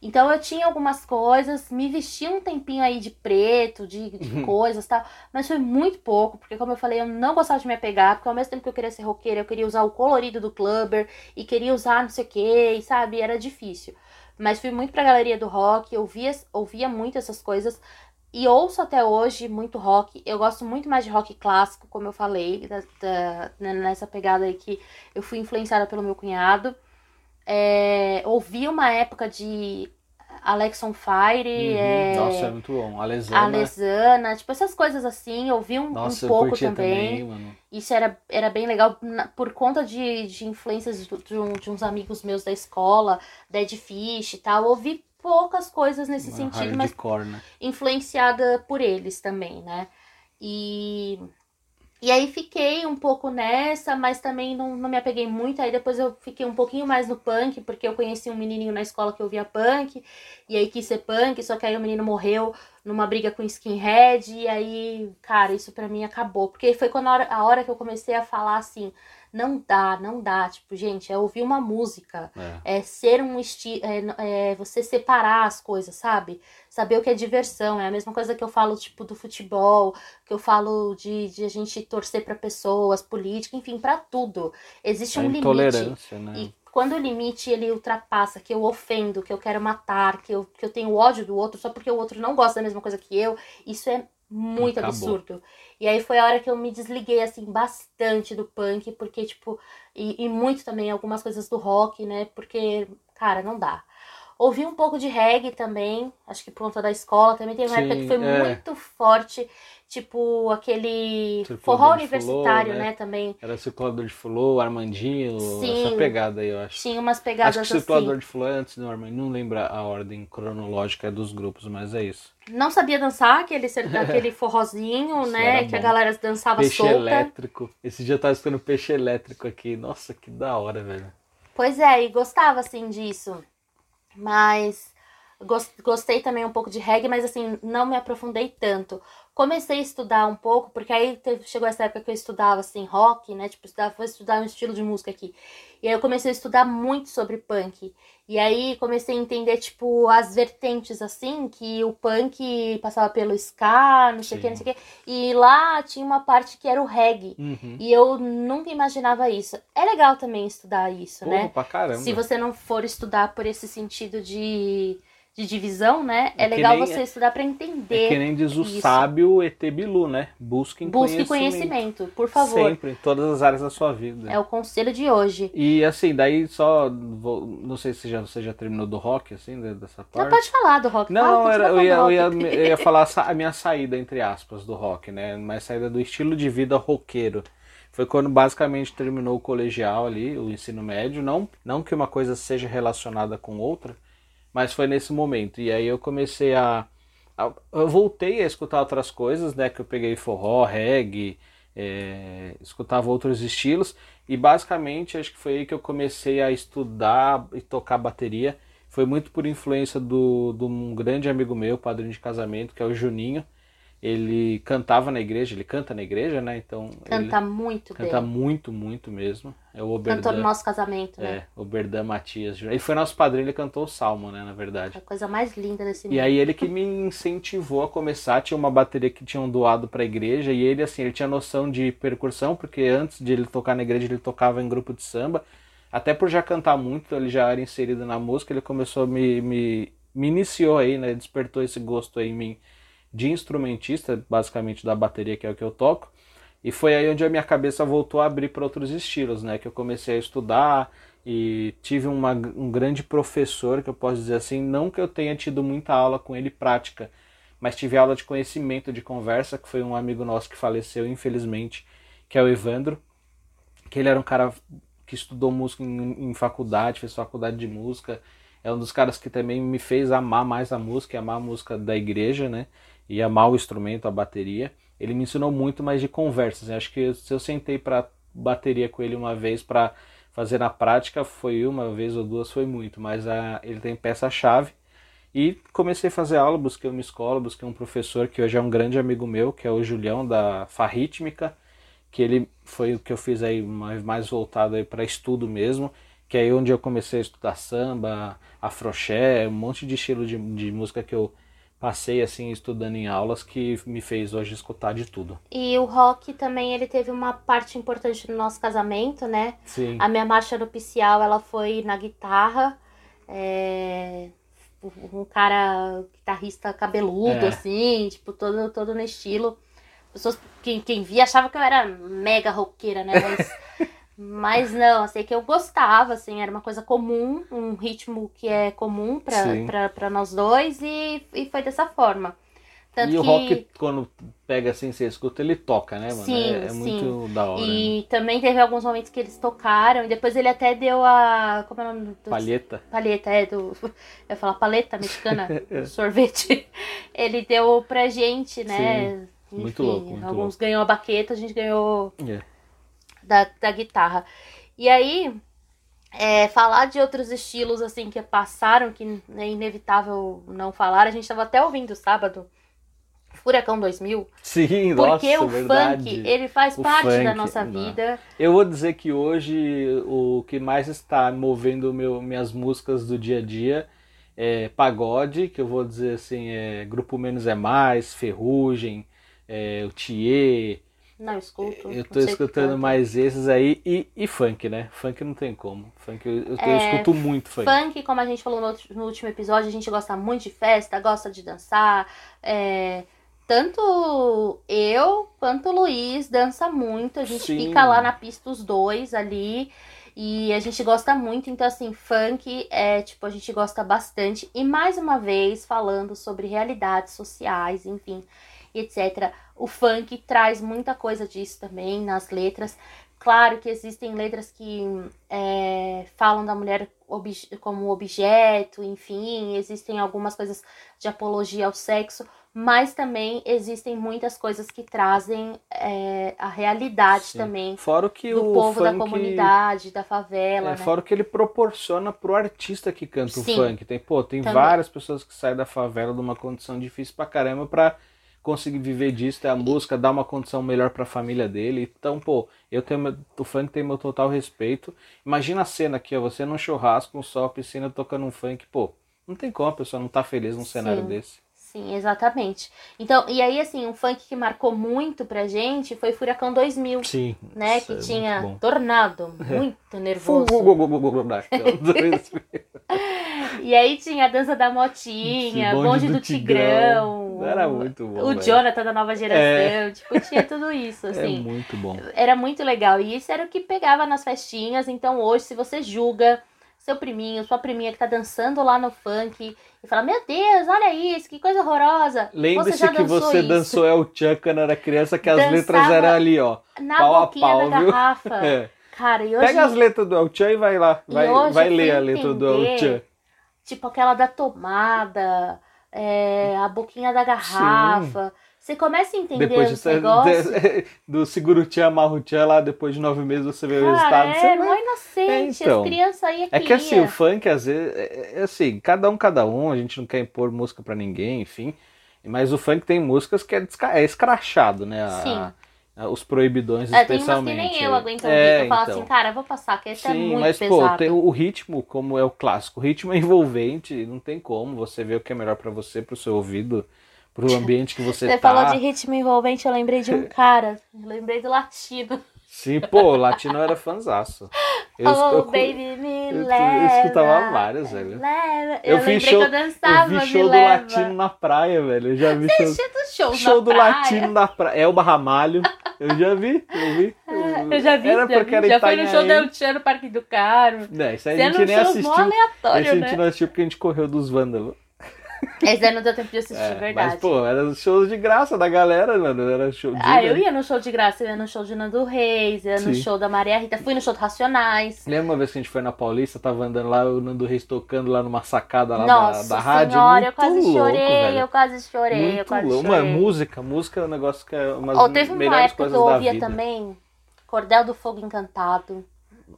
Então eu tinha algumas coisas, me vestia um tempinho aí de preto, de, de Uhum. coisas e tal, mas foi muito pouco, porque como eu falei, eu não gostava de me apegar, porque ao mesmo tempo que eu queria ser roqueira, eu queria usar o colorido do clubber e queria usar não sei o que, e sabe, era difícil. Mas fui muito pra galeria do rock, ouvia, ouvia muito essas coisas e ouço até hoje muito rock. Eu gosto muito mais de rock clássico, como eu falei, da- da- nessa pegada aí que eu fui influenciada pelo meu cunhado. É, ouvi uma época de Alex on Fire, Uhum. é, Nossa, é muito bom. A Lesana. Alesana, tipo essas coisas assim, ouvi um, um Nossa, eu pouco também. também. Isso era, era bem legal por conta de, de influências do- de, um- de uns amigos meus da escola, Dead Fish e tal. Ouvi poucas coisas nesse sentido, mas né? influenciada por eles também, né? E, e aí fiquei um pouco nessa, mas também não, não me apeguei muito. Aí depois eu fiquei um pouquinho mais no punk, porque eu conheci um menininho na escola que ouvia punk, e aí quis ser punk, só que aí o menino morreu numa briga com skinhead, e aí, cara, isso pra mim acabou. Porque foi quando a hora, a hora que eu comecei a falar assim, não dá, não dá. Tipo, gente, é ouvir uma música É. é ser um estilo. É, é você separar as coisas, sabe? Saber o que é diversão. É a mesma coisa que eu falo, tipo, do futebol, que eu falo de, de a gente torcer pra pessoas, política, enfim, pra tudo. Existe A um limite. intolerância, né? E quando o limite ele ultrapassa, que eu ofendo, que eu quero matar, que eu, que eu tenho ódio do outro só porque o outro não gosta da mesma coisa que eu, isso é muito Acabou. absurdo. E aí foi a hora que eu me desliguei, assim, bastante do punk, porque, tipo, e, e muito também algumas coisas do rock, né? Porque, cara, não dá. Ouvi um pouco de reggae também, acho que por conta da escola. Também teve uma Sim, época que foi é. muito forte, tipo aquele forró universitário, fulô, né? né? Também. Era circulador de fulô, Armandinho, Sim. essa pegada aí, eu acho. Tinha umas pegadas Acho que o circulador assim. de fulô é antes do Armandinho, não lembro a ordem cronológica dos grupos, mas é isso. Não sabia dançar aquele, aquele forrozinho, né? Que a galera dançava Peixe solta. elétrico. Esse dia eu tava escutando peixe elétrico aqui. Nossa, que da hora, velho. Pois é, e gostava assim disso. Mas Gostei também um pouco de reggae, mas assim, não me aprofundei tanto. Comecei a estudar um pouco, porque aí teve, chegou essa época que eu estudava assim, rock, né? Tipo, estudava, vou estudar um estilo de música aqui. E aí eu comecei a estudar muito sobre punk. E aí comecei a entender, tipo, as vertentes, assim, que o punk passava pelo ska, não sei o que, não sei o que. E lá tinha uma parte que era o reggae. Uhum. E eu nunca imaginava isso. É legal também estudar isso, Pô, né? Pra caramba. Se você não for estudar por esse sentido de de divisão, né? É, é legal nem, você estudar para entender. É que nem diz o isso. sábio ET Bilu, né? Busquem Busque conhecimento. conhecimento, por favor. Sempre, em todas as áreas da sua vida. É o conselho de hoje. E assim, daí só. Vou, não sei se já, você já terminou do rock, assim, dessa parte. Não, pode falar do rock. Não, Fala, era, eu, ia, eu, ia, eu ia falar a minha saída, entre aspas, do rock, né? Mas saída do estilo de vida roqueiro. Foi quando basicamente terminou o colegial ali, o ensino médio. Não, não que uma coisa seja relacionada com outra mas foi nesse momento. E aí eu comecei a, a, eu voltei a escutar outras coisas, né? Que eu peguei forró, reggae, é, escutava outros estilos. E basicamente acho que foi aí que eu comecei a estudar e tocar bateria. Foi muito por influência do, de um grande amigo meu, padrinho de casamento, que é o Juninho ele cantava na igreja, ele canta na igreja, né? Então canta muito canta bem. muito, muito mesmo. É o Oberdan. Cantou no nosso casamento, né? É, Oberdan Matias. Ele foi nosso padrinho, ele cantou o salmo, né? Na verdade. A coisa mais linda desse E aí ele que me incentivou a começar. Tinha uma bateria que tinham doado para a igreja e ele assim, ele tinha noção de percussão porque antes de ele tocar na igreja ele tocava em grupo de samba. Até por já cantar muito, ele já era inserido na música. Ele começou a me, me, me iniciou aí, né? Despertou esse gosto aí em mim de instrumentista, basicamente da bateria, que é o que eu toco. E foi aí onde a minha cabeça voltou a abrir para outros estilos, né? Que eu comecei a estudar e tive uma, um grande professor, que eu posso dizer assim, não que eu tenha tido muita aula com ele prática, mas tive aula de conhecimento, de conversa, que foi um amigo nosso que faleceu, infelizmente, que é o Evandro, que ele era um cara que estudou música em, em faculdade, fez faculdade de música, é um dos caras que também me fez amar mais a música, amar a música da igreja, né? E amar o instrumento, a bateria. Ele me ensinou muito mais de conversas. Acho que se eu sentei para bateria com ele uma vez para fazer na prática, foi uma vez ou duas, foi muito, mas a, ele tem peça-chave. E comecei a fazer aula, busquei uma escola, busquei um professor que hoje é um grande amigo meu, que é o Julião da Farrítmica, que ele foi o que eu fiz aí mais, voltado aí para estudo mesmo, que é aí onde eu comecei a estudar samba, afroché, um monte de estilo de, de música que eu passei assim estudando em aulas que me fez hoje escutar de tudo. E o rock também ele teve uma parte importante no nosso casamento, né? Sim. A minha marcha nupcial ela foi na guitarra, é... um cara guitarrista cabeludo é. assim, tipo todo todo no estilo. Pessoas quem, quem via achava que eu era mega roqueira, né? Mas Mas não, sei que eu gostava, assim, era uma coisa comum, um ritmo que é comum para nós dois e, e foi dessa forma. Tanto e que... o rock, quando pega assim, você escuta, ele toca, né, mano? Sim, é, é sim. muito da hora. E né? também teve alguns momentos que eles tocaram, e depois ele até deu a. Como é o nome do. Palheta. Palheta, é, do. Eu ia falar paleta mexicana, sorvete. Ele deu pra gente, né? Sim. Enfim, muito louco. Muito alguns louco. ganhou a baqueta, a gente ganhou. Yeah. É da, da guitarra. E aí, é, falar de outros estilos assim que passaram, que é inevitável não falar, a gente estava até ouvindo sábado. Furacão 2000. Sim, Porque nossa, o verdade. funk, ele faz o parte funk, da nossa não. vida. Eu vou dizer que hoje o que mais está movendo meu, minhas músicas do dia a dia é pagode, que eu vou dizer assim, é Grupo Menos é Mais, Ferrugem, é, o Thier, não, escuto. Eu tô escutando mais esses aí e, e funk, né? Funk não tem como. Funk eu, eu, é, eu escuto muito funk. Funk, como a gente falou no, no, último episódio, a gente gosta muito de festa, gosta de dançar. É, tanto eu quanto o Luiz dança muito. A gente Sim. fica lá na pista os dois ali. E a gente gosta muito, então assim, funk é tipo, a gente gosta bastante. E mais uma vez, falando sobre realidades sociais, enfim, etc o funk traz muita coisa disso também nas letras. Claro que existem letras que é, falam da mulher como objeto, enfim, existem algumas coisas de apologia ao sexo. mas também existem muitas coisas que trazem é, a realidade Sim. também Fora o que do o povo da funk- comunidade, da favela, É, né? fora o que ele proporciona pro artista que canta Sim. o funk. Tem, pô, tem Também. várias pessoas que saem da favela de uma condição difícil pra caramba pra conseguir viver disso, ter a música, dar uma condição melhor pra família dele. Então, pô, eu tenho meu- o funk tem meu total respeito. Imagina a cena aqui, ó, você num churrasco, um sol, a piscina tocando um funk, pô, não tem como a pessoa não tá feliz num cenário Sim. desse. Sim, exatamente. Então, e aí, assim, um funk que marcou muito pra gente foi Furacão 2000, Sim. né? Que é tinha muito. Tornado, muito nervoso. Dois- E aí tinha a dança da motinha, bonde, do, Tigrão. Era muito bom. O velho. Jonathan da nova geração, É. tipo, tinha tudo isso, É assim. muito bom. Era muito legal. E isso era o que pegava nas festinhas. Então hoje, se você julga seu priminho, sua priminha que tá dançando lá no funk e fala: Meu Deus, olha isso, que coisa horrorosa. Lembre-se que você isso. dançou El Chan quando era criança, que as Dançava letras eram ali, ó. na pau a boquinha pau, da viu? garrafa. É. Cara, e hoje, Pega as letras do El Chan e vai lá. Vai, vai ler a letra do El Chan. tipo aquela da tomada, é, a boquinha da garrafa. Você começa a entender Depois os de, negócios. de- do seguro Tchan, amarra o Tchan lá, depois de nove meses você vê o Cara, resultado. é, vai- mó inocente. É, então. As crianças aí é É que assim, o funk, às vezes, é, é assim, cada um, cada um, a gente não quer impor música pra ninguém, enfim. Mas o funk tem músicas que é, é escrachado, né? A- Sim. os proibidões, É, tem umas que especialmente. nem eu aguento ouvir. É, eu falo então. assim, cara, eu vou passar, que esse é Sim, muito mas pesado. pô, tem o, ritmo, como é o clássico, o ritmo é envolvente, não tem como você ver o que é melhor pra você, pro seu ouvido, pro ambiente que você, Você tá. falou de ritmo envolvente, eu lembrei de um cara. Eu lembrei do latino. Sim, pô, o latino era fanzaço. Eu, oh, eu- baby, me eu- eu leva. escutava vários, velho. Leva. Eu Eu, lembrei show- que eu dançava, eu vi show do leva. latino na praia, velho. Eu já vi show, dos shows show na do praia. latino na praia. É o Barramalho. Eu já vi, eu vi. Eu já vi, Era já, vi. era já foi no show da El Chan no Parque do Carmo. É, isso aí a Sendo gente nem assistiu. aleatório, Esse a né? gente não assistiu porque a gente correu dos vândalos. Esse aí não deu tempo de assistir, É, verdade. mas, pô, era shows de graça da galera, mano. Era show de. Ah, eu ia no show de graça, eu ia no show de Nando Reis, eu ia no Sim. show da Maria Rita, fui no show do Racionais. Lembra uma vez que a gente foi na Paulista, tava andando lá, o Nando Reis tocando lá numa sacada lá Nossa da, da rádio? senhora, eu quase louco, chorei, velho. eu quase chorei, eu Muito quase louco. chorei. Mano, música, música é um negócio que é uma das teve uma época que eu ouvia também Cordel do Fogo Encantado.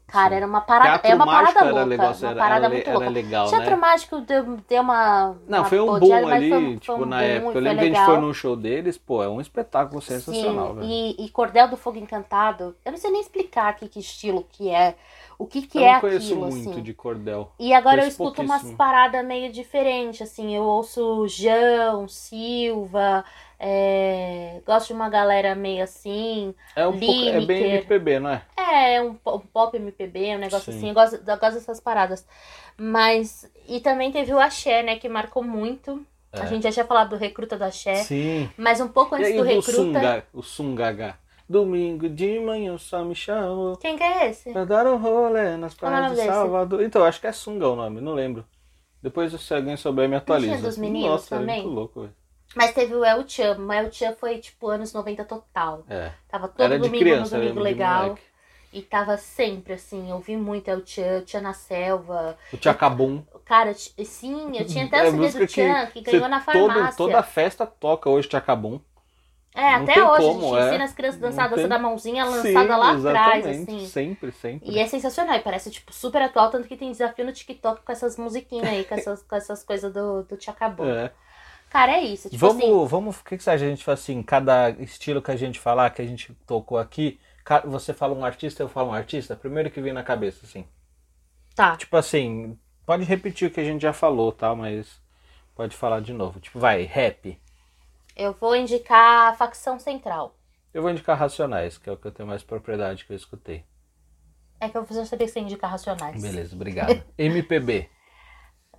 Cara, Sim. era uma parada, Teatro é uma parada era louca, legal, uma parada era, muito era louca. legal, Teatro né? Mágico deu, deu uma Não, uma foi um boom ali, foi um- tipo, um na boom, época. Eu lembro que a gente foi num show deles, pô, é um espetáculo sensacional, Sim, velho. e, e Cordel do Fogo Encantado, eu não sei nem explicar aqui que estilo que é, o que que eu é não conheço aquilo, muito assim. de cordel. E agora eu Conheço escuto umas paradas meio diferentes, assim, eu ouço João, Silva, é, gosto de uma galera meio assim, É um pouco, é bem. MPB, não é? é, um, um pop MPB, um negócio Sim. assim, eu gosto, eu gosto dessas paradas. Mas, e também teve o Axé, né, que marcou muito, a É. gente já tinha falado do Recruta do Axé, Sim. mas um pouco E antes aí do Recruta... Sunga, o Sungagá. Domingo de manhã só me chamou Quem que é esse? pra dar um rolê nas é praias de desse? Salvador. Então, acho que é Sunga o nome, não lembro. Depois, se alguém souber, me atualiza. dos meninos Nossa, também? é muito louco, velho. Mas teve o El Chan, o El Chan foi tipo anos 90 total. É. Tava todo Era domingo criança, no Domingo Legal. E tava sempre assim, eu vi muito El Chan, Chan na Selva. O Tchacabum. Cara, sim, eu tinha até É o CD do Chan que, você- ganhou na todo- farmácia. toda festa toca hoje Tchacabum. É, não até hoje como, a gente é. ensina as crianças a dançar a dança tem- da mãozinha lançada Sim, lá atrás, assim. Sempre, sempre. E é sensacional, e parece, tipo, super atual, tanto que tem desafio no TikTok com essas musiquinhas aí, com essas, com essas coisas do, do. É. Cara, é isso. Tipo vamos, assim, vamos, o que, que você acha? A gente faz assim, cada estilo que a gente falar, que a gente tocou aqui, você fala um artista, eu falo um artista, primeiro que vem na cabeça, assim. tá. Tipo assim, pode repetir o que a gente já falou, tá? Mas pode falar de novo. Tipo, vai, rap. Eu vou indicar a facção central. Eu vou indicar Racionais, que é o que eu tenho mais propriedade que eu escutei. É que eu já sabia que você ia indicar racionais. Beleza, obrigado. MPB.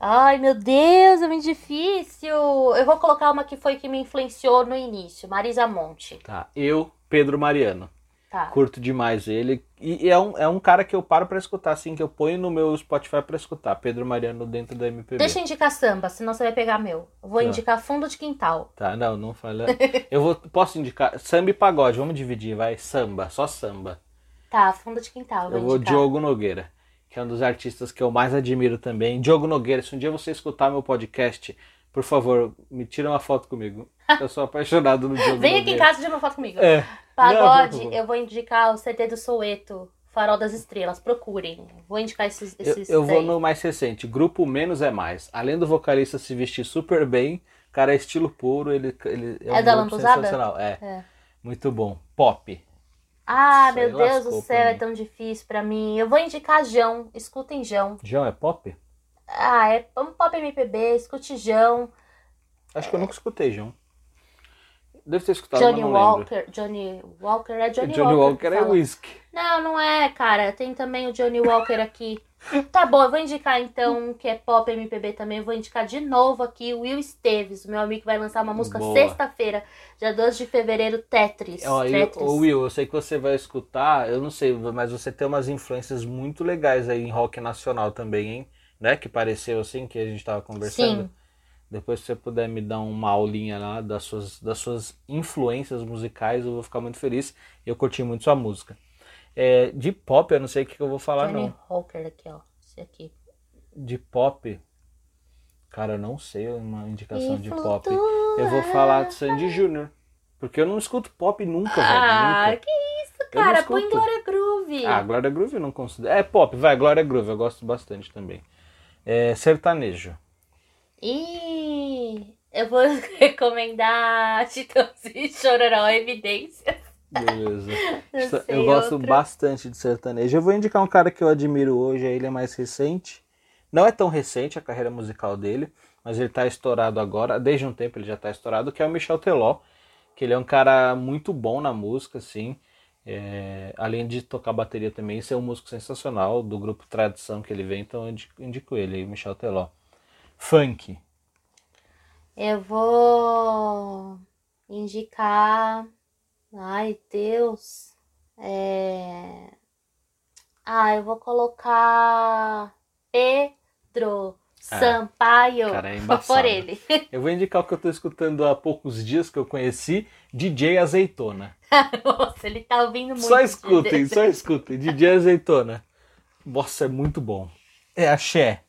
Ai, meu Deus, é muito difícil. Eu vou colocar uma que foi que me influenciou no início, Marisa Monte. Tá. Eu, Pedro Mariano. Tá. Curto demais ele. E é um, é um cara que eu paro pra escutar, assim, que eu ponho no meu Spotify pra escutar. Pedro Mariano dentro da MPB. Deixa eu indicar samba, senão você vai pegar meu. Eu vou Tá. indicar fundo de quintal. Tá, não, não fala. Eu vou, posso indicar samba e pagode, vamos dividir, vai. Samba, só samba. Tá, fundo de quintal. Eu Eu vou vou indicar. Diogo Nogueira, que é um dos artistas que eu mais admiro também. Diogo Nogueira, se um dia você escutar meu podcast, Por favor, me tira uma foto comigo. Eu sou apaixonado no Diogo Vem aqui em casa e tira uma foto comigo. É. Pagode, Não, eu vou indicar o CD do Soweto, Farol das Estrelas. Procurem. Vou indicar esses. Eu, esses eu vou daí. no mais recente. Grupo Menos é Mais. Além do vocalista se vestir super bem, cara é estilo puro, ele, ele é, É um da grupo Lambuzada? sensacional. É. É. Muito bom. Pop. Ah, meu Deus do céu, é tão difícil pra mim. Eu vou indicar Jão. Escutem Jão. João é pop? Ah, é um pop MPB, escute Jão. Acho que eu nunca escutei, João. Deve ter escutado, Johnny não lembro. Walker. Johnny Walker é Johnny, Johnny Walker. Walker é whisky. Não, não é, cara. Tem também o Johnny Walker aqui. Tá bom, eu vou indicar então que é pop MPB também. Eu vou indicar de novo aqui o Will Esteves, o meu amigo que vai lançar uma música sexta-feira, dia 12 de fevereiro, Tetris. Ó, Tetris. Will, eu sei que você vai escutar, eu não sei, mas você tem umas influências muito legais aí em rock nacional também, hein? Né? Que pareceu assim que a gente tava conversando. Sim. Depois se você puder me dar uma aulinha lá das suas, das suas influências musicais, eu vou ficar muito feliz. Eu curti muito sua música. É, de pop, eu não sei o que, que eu vou falar, Johnny não. Walker aqui, ó. Esse aqui. De pop, cara, eu não sei uma indicação E de pop. Eu vou falar de Sandy Júnior. Porque eu não escuto pop nunca, Ah, velho. Nunca. que isso, cara. Põe. Glória Groove. Ah, Glória Groove eu não considero. É pop, vai, Glória Groove, eu gosto bastante também. É, sertanejo. E eu vou recomendar Titãozinho e Chororó Evidência. Beleza. Eu gosto outro. bastante de sertanejo. Eu vou indicar um cara que eu admiro hoje, ele é mais recente. Não é tão recente a carreira musical dele, mas ele tá estourado agora, desde um tempo ele já tá estourado, que é o Michel Teló, que ele é um cara muito bom na música, assim. É, além de tocar bateria também, isso é um músico sensacional do grupo Tradição que ele vem, então eu indico, ele aí, Michel Teló. Funk. Eu vou indicar. Ai, Deus. É... Ah, eu vou colocar Pedro Sampaio. cara, é por ele. Eu vou indicar o que eu tô escutando há poucos dias que eu conheci, DJ Azeitona. Nossa, ele tá ouvindo muito. Só escutem, só escutem. DJ Azeitona. Nossa, é muito bom. É axé.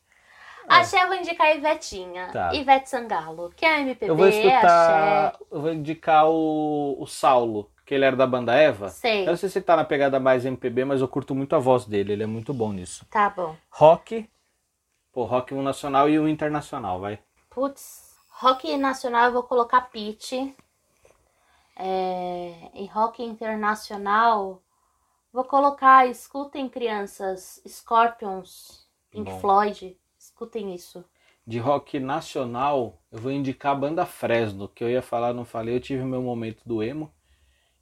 Axé eu vou indicar a Ivetinha. Tá. Ivete Sangalo, que é MPB, Eu vou escutar. axé. Eu vou indicar o, o Saulo, que ele era da banda Eva. Sei. Eu não sei se ele tá na pegada mais MPB, mas eu curto muito a voz dele. Ele é muito bom nisso. Tá bom. Rock. Pô, rock um nacional e um internacional, vai. Putz, rock nacional eu vou colocar Pitty. É, e rock internacional, vou colocar, escutem crianças, Scorpions, Pink Bom. Floyd, escutem isso. De rock nacional, eu vou indicar a banda Fresno, que eu ia falar, não falei. Eu tive meu momento do emo.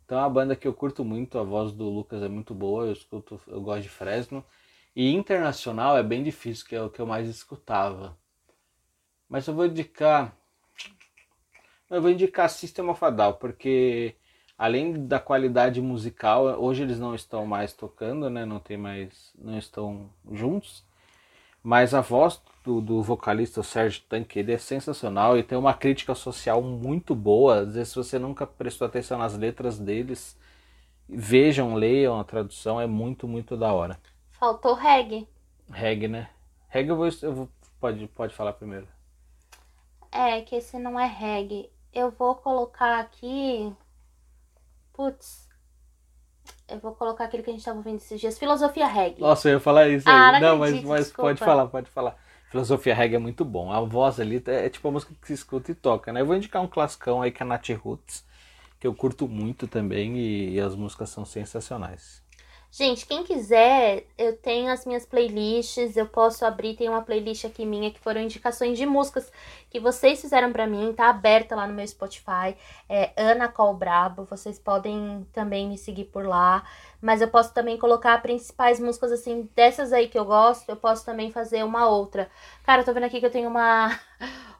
Então é uma banda que eu curto muito, a voz do Lucas é muito boa, eu escuto, eu gosto de Fresno. E internacional é bem difícil, que é o que eu mais escutava. Mas eu vou indicar. Eu vou indicar System of a Down, porque além da qualidade musical, hoje eles não estão mais tocando, né? Não tem mais. não estão juntos. Mas a voz do, do vocalista Sérgio Tanque ele é sensacional e tem uma crítica social muito boa. Às vezes, se você nunca prestou atenção nas letras deles, vejam, leiam a tradução, é muito, muito da hora. Faltou reggae. Reggae, né? Reggae eu vou. Eu vou pode, pode falar primeiro. É, que esse não é reggae. Eu vou colocar aqui. Putz. Eu vou colocar aquele que a gente tava vendo esses dias. Filosofia reggae. Nossa, eu ia falar isso aí. Ah, não não, mas, acredito, mas desculpa. pode falar, pode falar. Filosofia reggae é muito bom. A voz ali é, é tipo a música que se escuta e toca, né? Eu vou indicar um classicão aí que é Nat Roots, que eu curto muito também e, e as músicas são sensacionais. Gente, quem quiser, eu tenho as minhas playlists, eu posso abrir, tem uma playlist aqui minha que foram indicações de músicas que vocês fizeram pra mim, tá aberta lá no meu Spotify, é Ana Colbrabo, vocês podem também me seguir por lá, mas eu posso também colocar principais músicas assim, dessas aí que eu gosto, eu posso também fazer uma outra. Cara, eu tô vendo aqui que eu tenho uma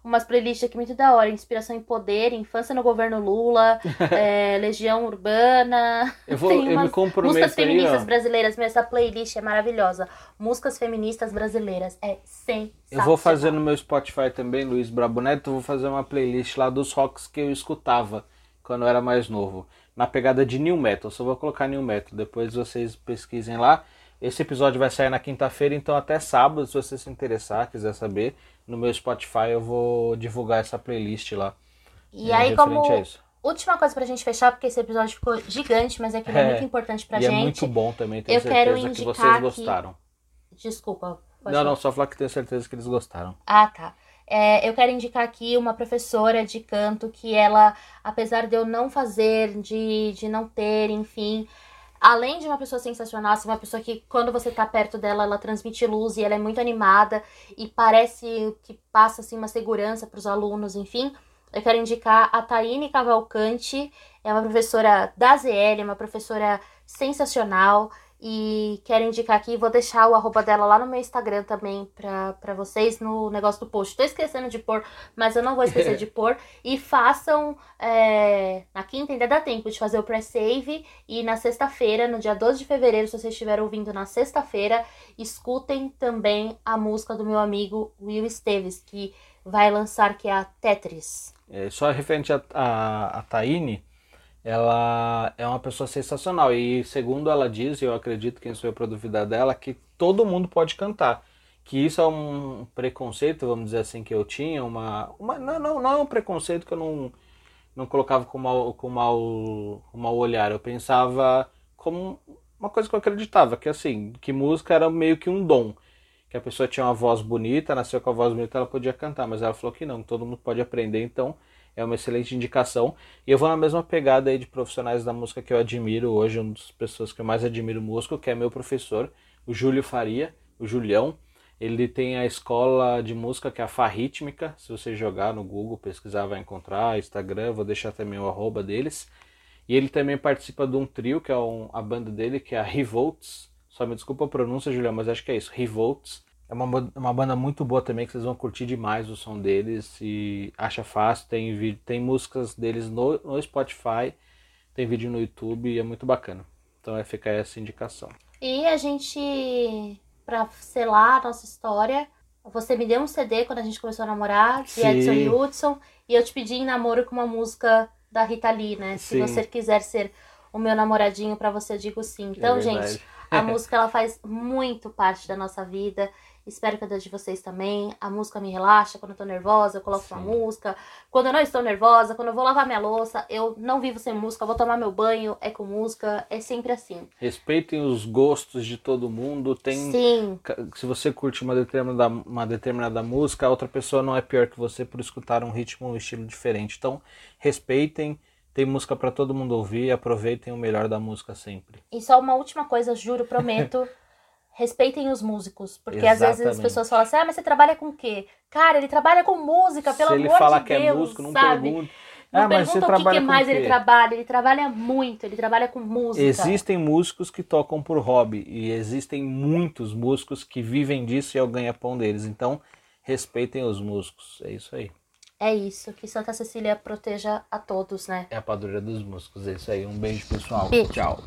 umas playlists aqui muito da hora, Inspiração em Poder, Infância no Governo Lula, é, Legião Urbana, Eu, vou, Tem eu me umas comprometo Músicas aí, feministas ó. brasileiras, meu, essa playlist é maravilhosa. Músicas feministas brasileiras é sensacional. Eu vou fazer no meu Spotify também, Luiz Brabo Neto, vou fazer uma playlist lá dos rocks que eu escutava quando eu era mais novo. Na pegada de New Metal, só vou colocar New Metal, depois vocês pesquisem lá. Esse episódio vai sair na quinta-feira, então até sábado, se você se interessar, quiser saber, no meu Spotify eu vou divulgar essa playlist lá. E é, aí, como última coisa pra gente fechar, porque esse episódio ficou gigante, mas é que é, é muito importante pra e gente. é muito bom também, tenho eu certeza quero indicar que vocês gostaram. Que... Desculpa. Não, falar. não, só falar que tenho certeza que eles gostaram. Ah, tá. É, eu quero indicar aqui uma professora de canto que ela, apesar de eu não fazer, de, de não ter, enfim, além de uma pessoa sensacional, assim, uma pessoa que quando você tá perto dela, ela transmite luz e ela é muito animada e parece que passa assim uma segurança para os alunos, enfim. Eu quero indicar a Taine Cavalcante, é uma professora da ZL, uma professora sensacional. E quero indicar aqui, vou deixar o arroba dela lá no meu Instagram também pra, pra vocês no negócio do post. Tô esquecendo de pôr, mas eu não vou esquecer de pôr. E façam. É, na quinta ainda dá tempo de fazer o pré-save. E na sexta-feira, no dia 12 de fevereiro, se vocês estiverem ouvindo na sexta-feira, escutem também a música do meu amigo Will Esteves, que vai lançar, que é a Tetris. É, só referente a, a, a Taine ela é uma pessoa sensacional. E segundo ela diz, e eu acredito que isso foi a produtividade dela, que todo mundo pode cantar. Que isso é um preconceito, vamos dizer assim, que eu tinha, uma, uma não, não, não é um preconceito que eu não, não colocava com mal, com mal, com mal olhar, eu pensava como uma coisa que eu acreditava, que assim, que música era meio que um dom, que a pessoa tinha uma voz bonita, nasceu com a voz bonita, ela podia cantar, mas ela falou que não, todo mundo pode aprender, então é uma excelente indicação. E eu vou na mesma pegada aí de profissionais da música que eu admiro hoje, uma das pessoas que eu mais admiro músico, que é meu professor, o Júlio Faria, o Julião. Ele tem a escola de música que é a Farrítmica. Se você jogar no Google, pesquisar, vai encontrar. Instagram, vou deixar também o arroba deles. E ele também participa de um trio, que é um, a banda dele, que é a Revolts. Só me desculpa a pronúncia, Julião, mas acho que é isso, Revolts. É uma, uma banda muito boa também, que vocês vão curtir demais o som deles. E acha fácil, tem, tem músicas deles no, no Spotify, tem vídeo no YouTube e é muito bacana. Então vai ficar essa indicação. E a gente, pra selar a nossa história, você me deu um CD quando a gente começou a namorar, de Sim. Edson Hudson, e eu te pedi em namoro com uma música da Rita Lee, né? Se sim. você quiser ser o meu namoradinho, para você eu digo sim. Então, é gente, a música ela faz muito parte da nossa vida. Espero que a de vocês também. A música me relaxa. Quando eu tô nervosa, eu coloco Sim. uma música. Quando eu não estou nervosa, quando eu vou lavar minha louça, eu não vivo sem música. Eu vou tomar meu banho, é com música. É sempre assim. Respeitem os gostos de todo mundo. Tem, Sim. Se você curte uma determinada, uma determinada música, a outra pessoa não é pior que você por escutar um ritmo ou um estilo diferente. Então, respeitem. Tem música para todo mundo ouvir, aproveitem o melhor da música sempre. E só uma última coisa, juro, prometo. respeitem os músicos. Porque Exatamente. às vezes as pessoas falam assim, ah, mas você trabalha com o quê? Cara, ele trabalha com música, pelo amor de Deus, ele falar que é músico, não sabe? pergunta. Não ah, pergunta o que, que mais ele trabalha. Ele trabalha muito, ele trabalha com música. Existem músicos que tocam por hobby. E existem muitos músicos que vivem disso e é o ganha-pão deles. Então, respeitem os músicos. É isso aí. É isso. Que Santa Cecília proteja a todos, né? É a padroeira dos músicos. É isso aí. Um beijo, pessoal. Beijo. Tchau.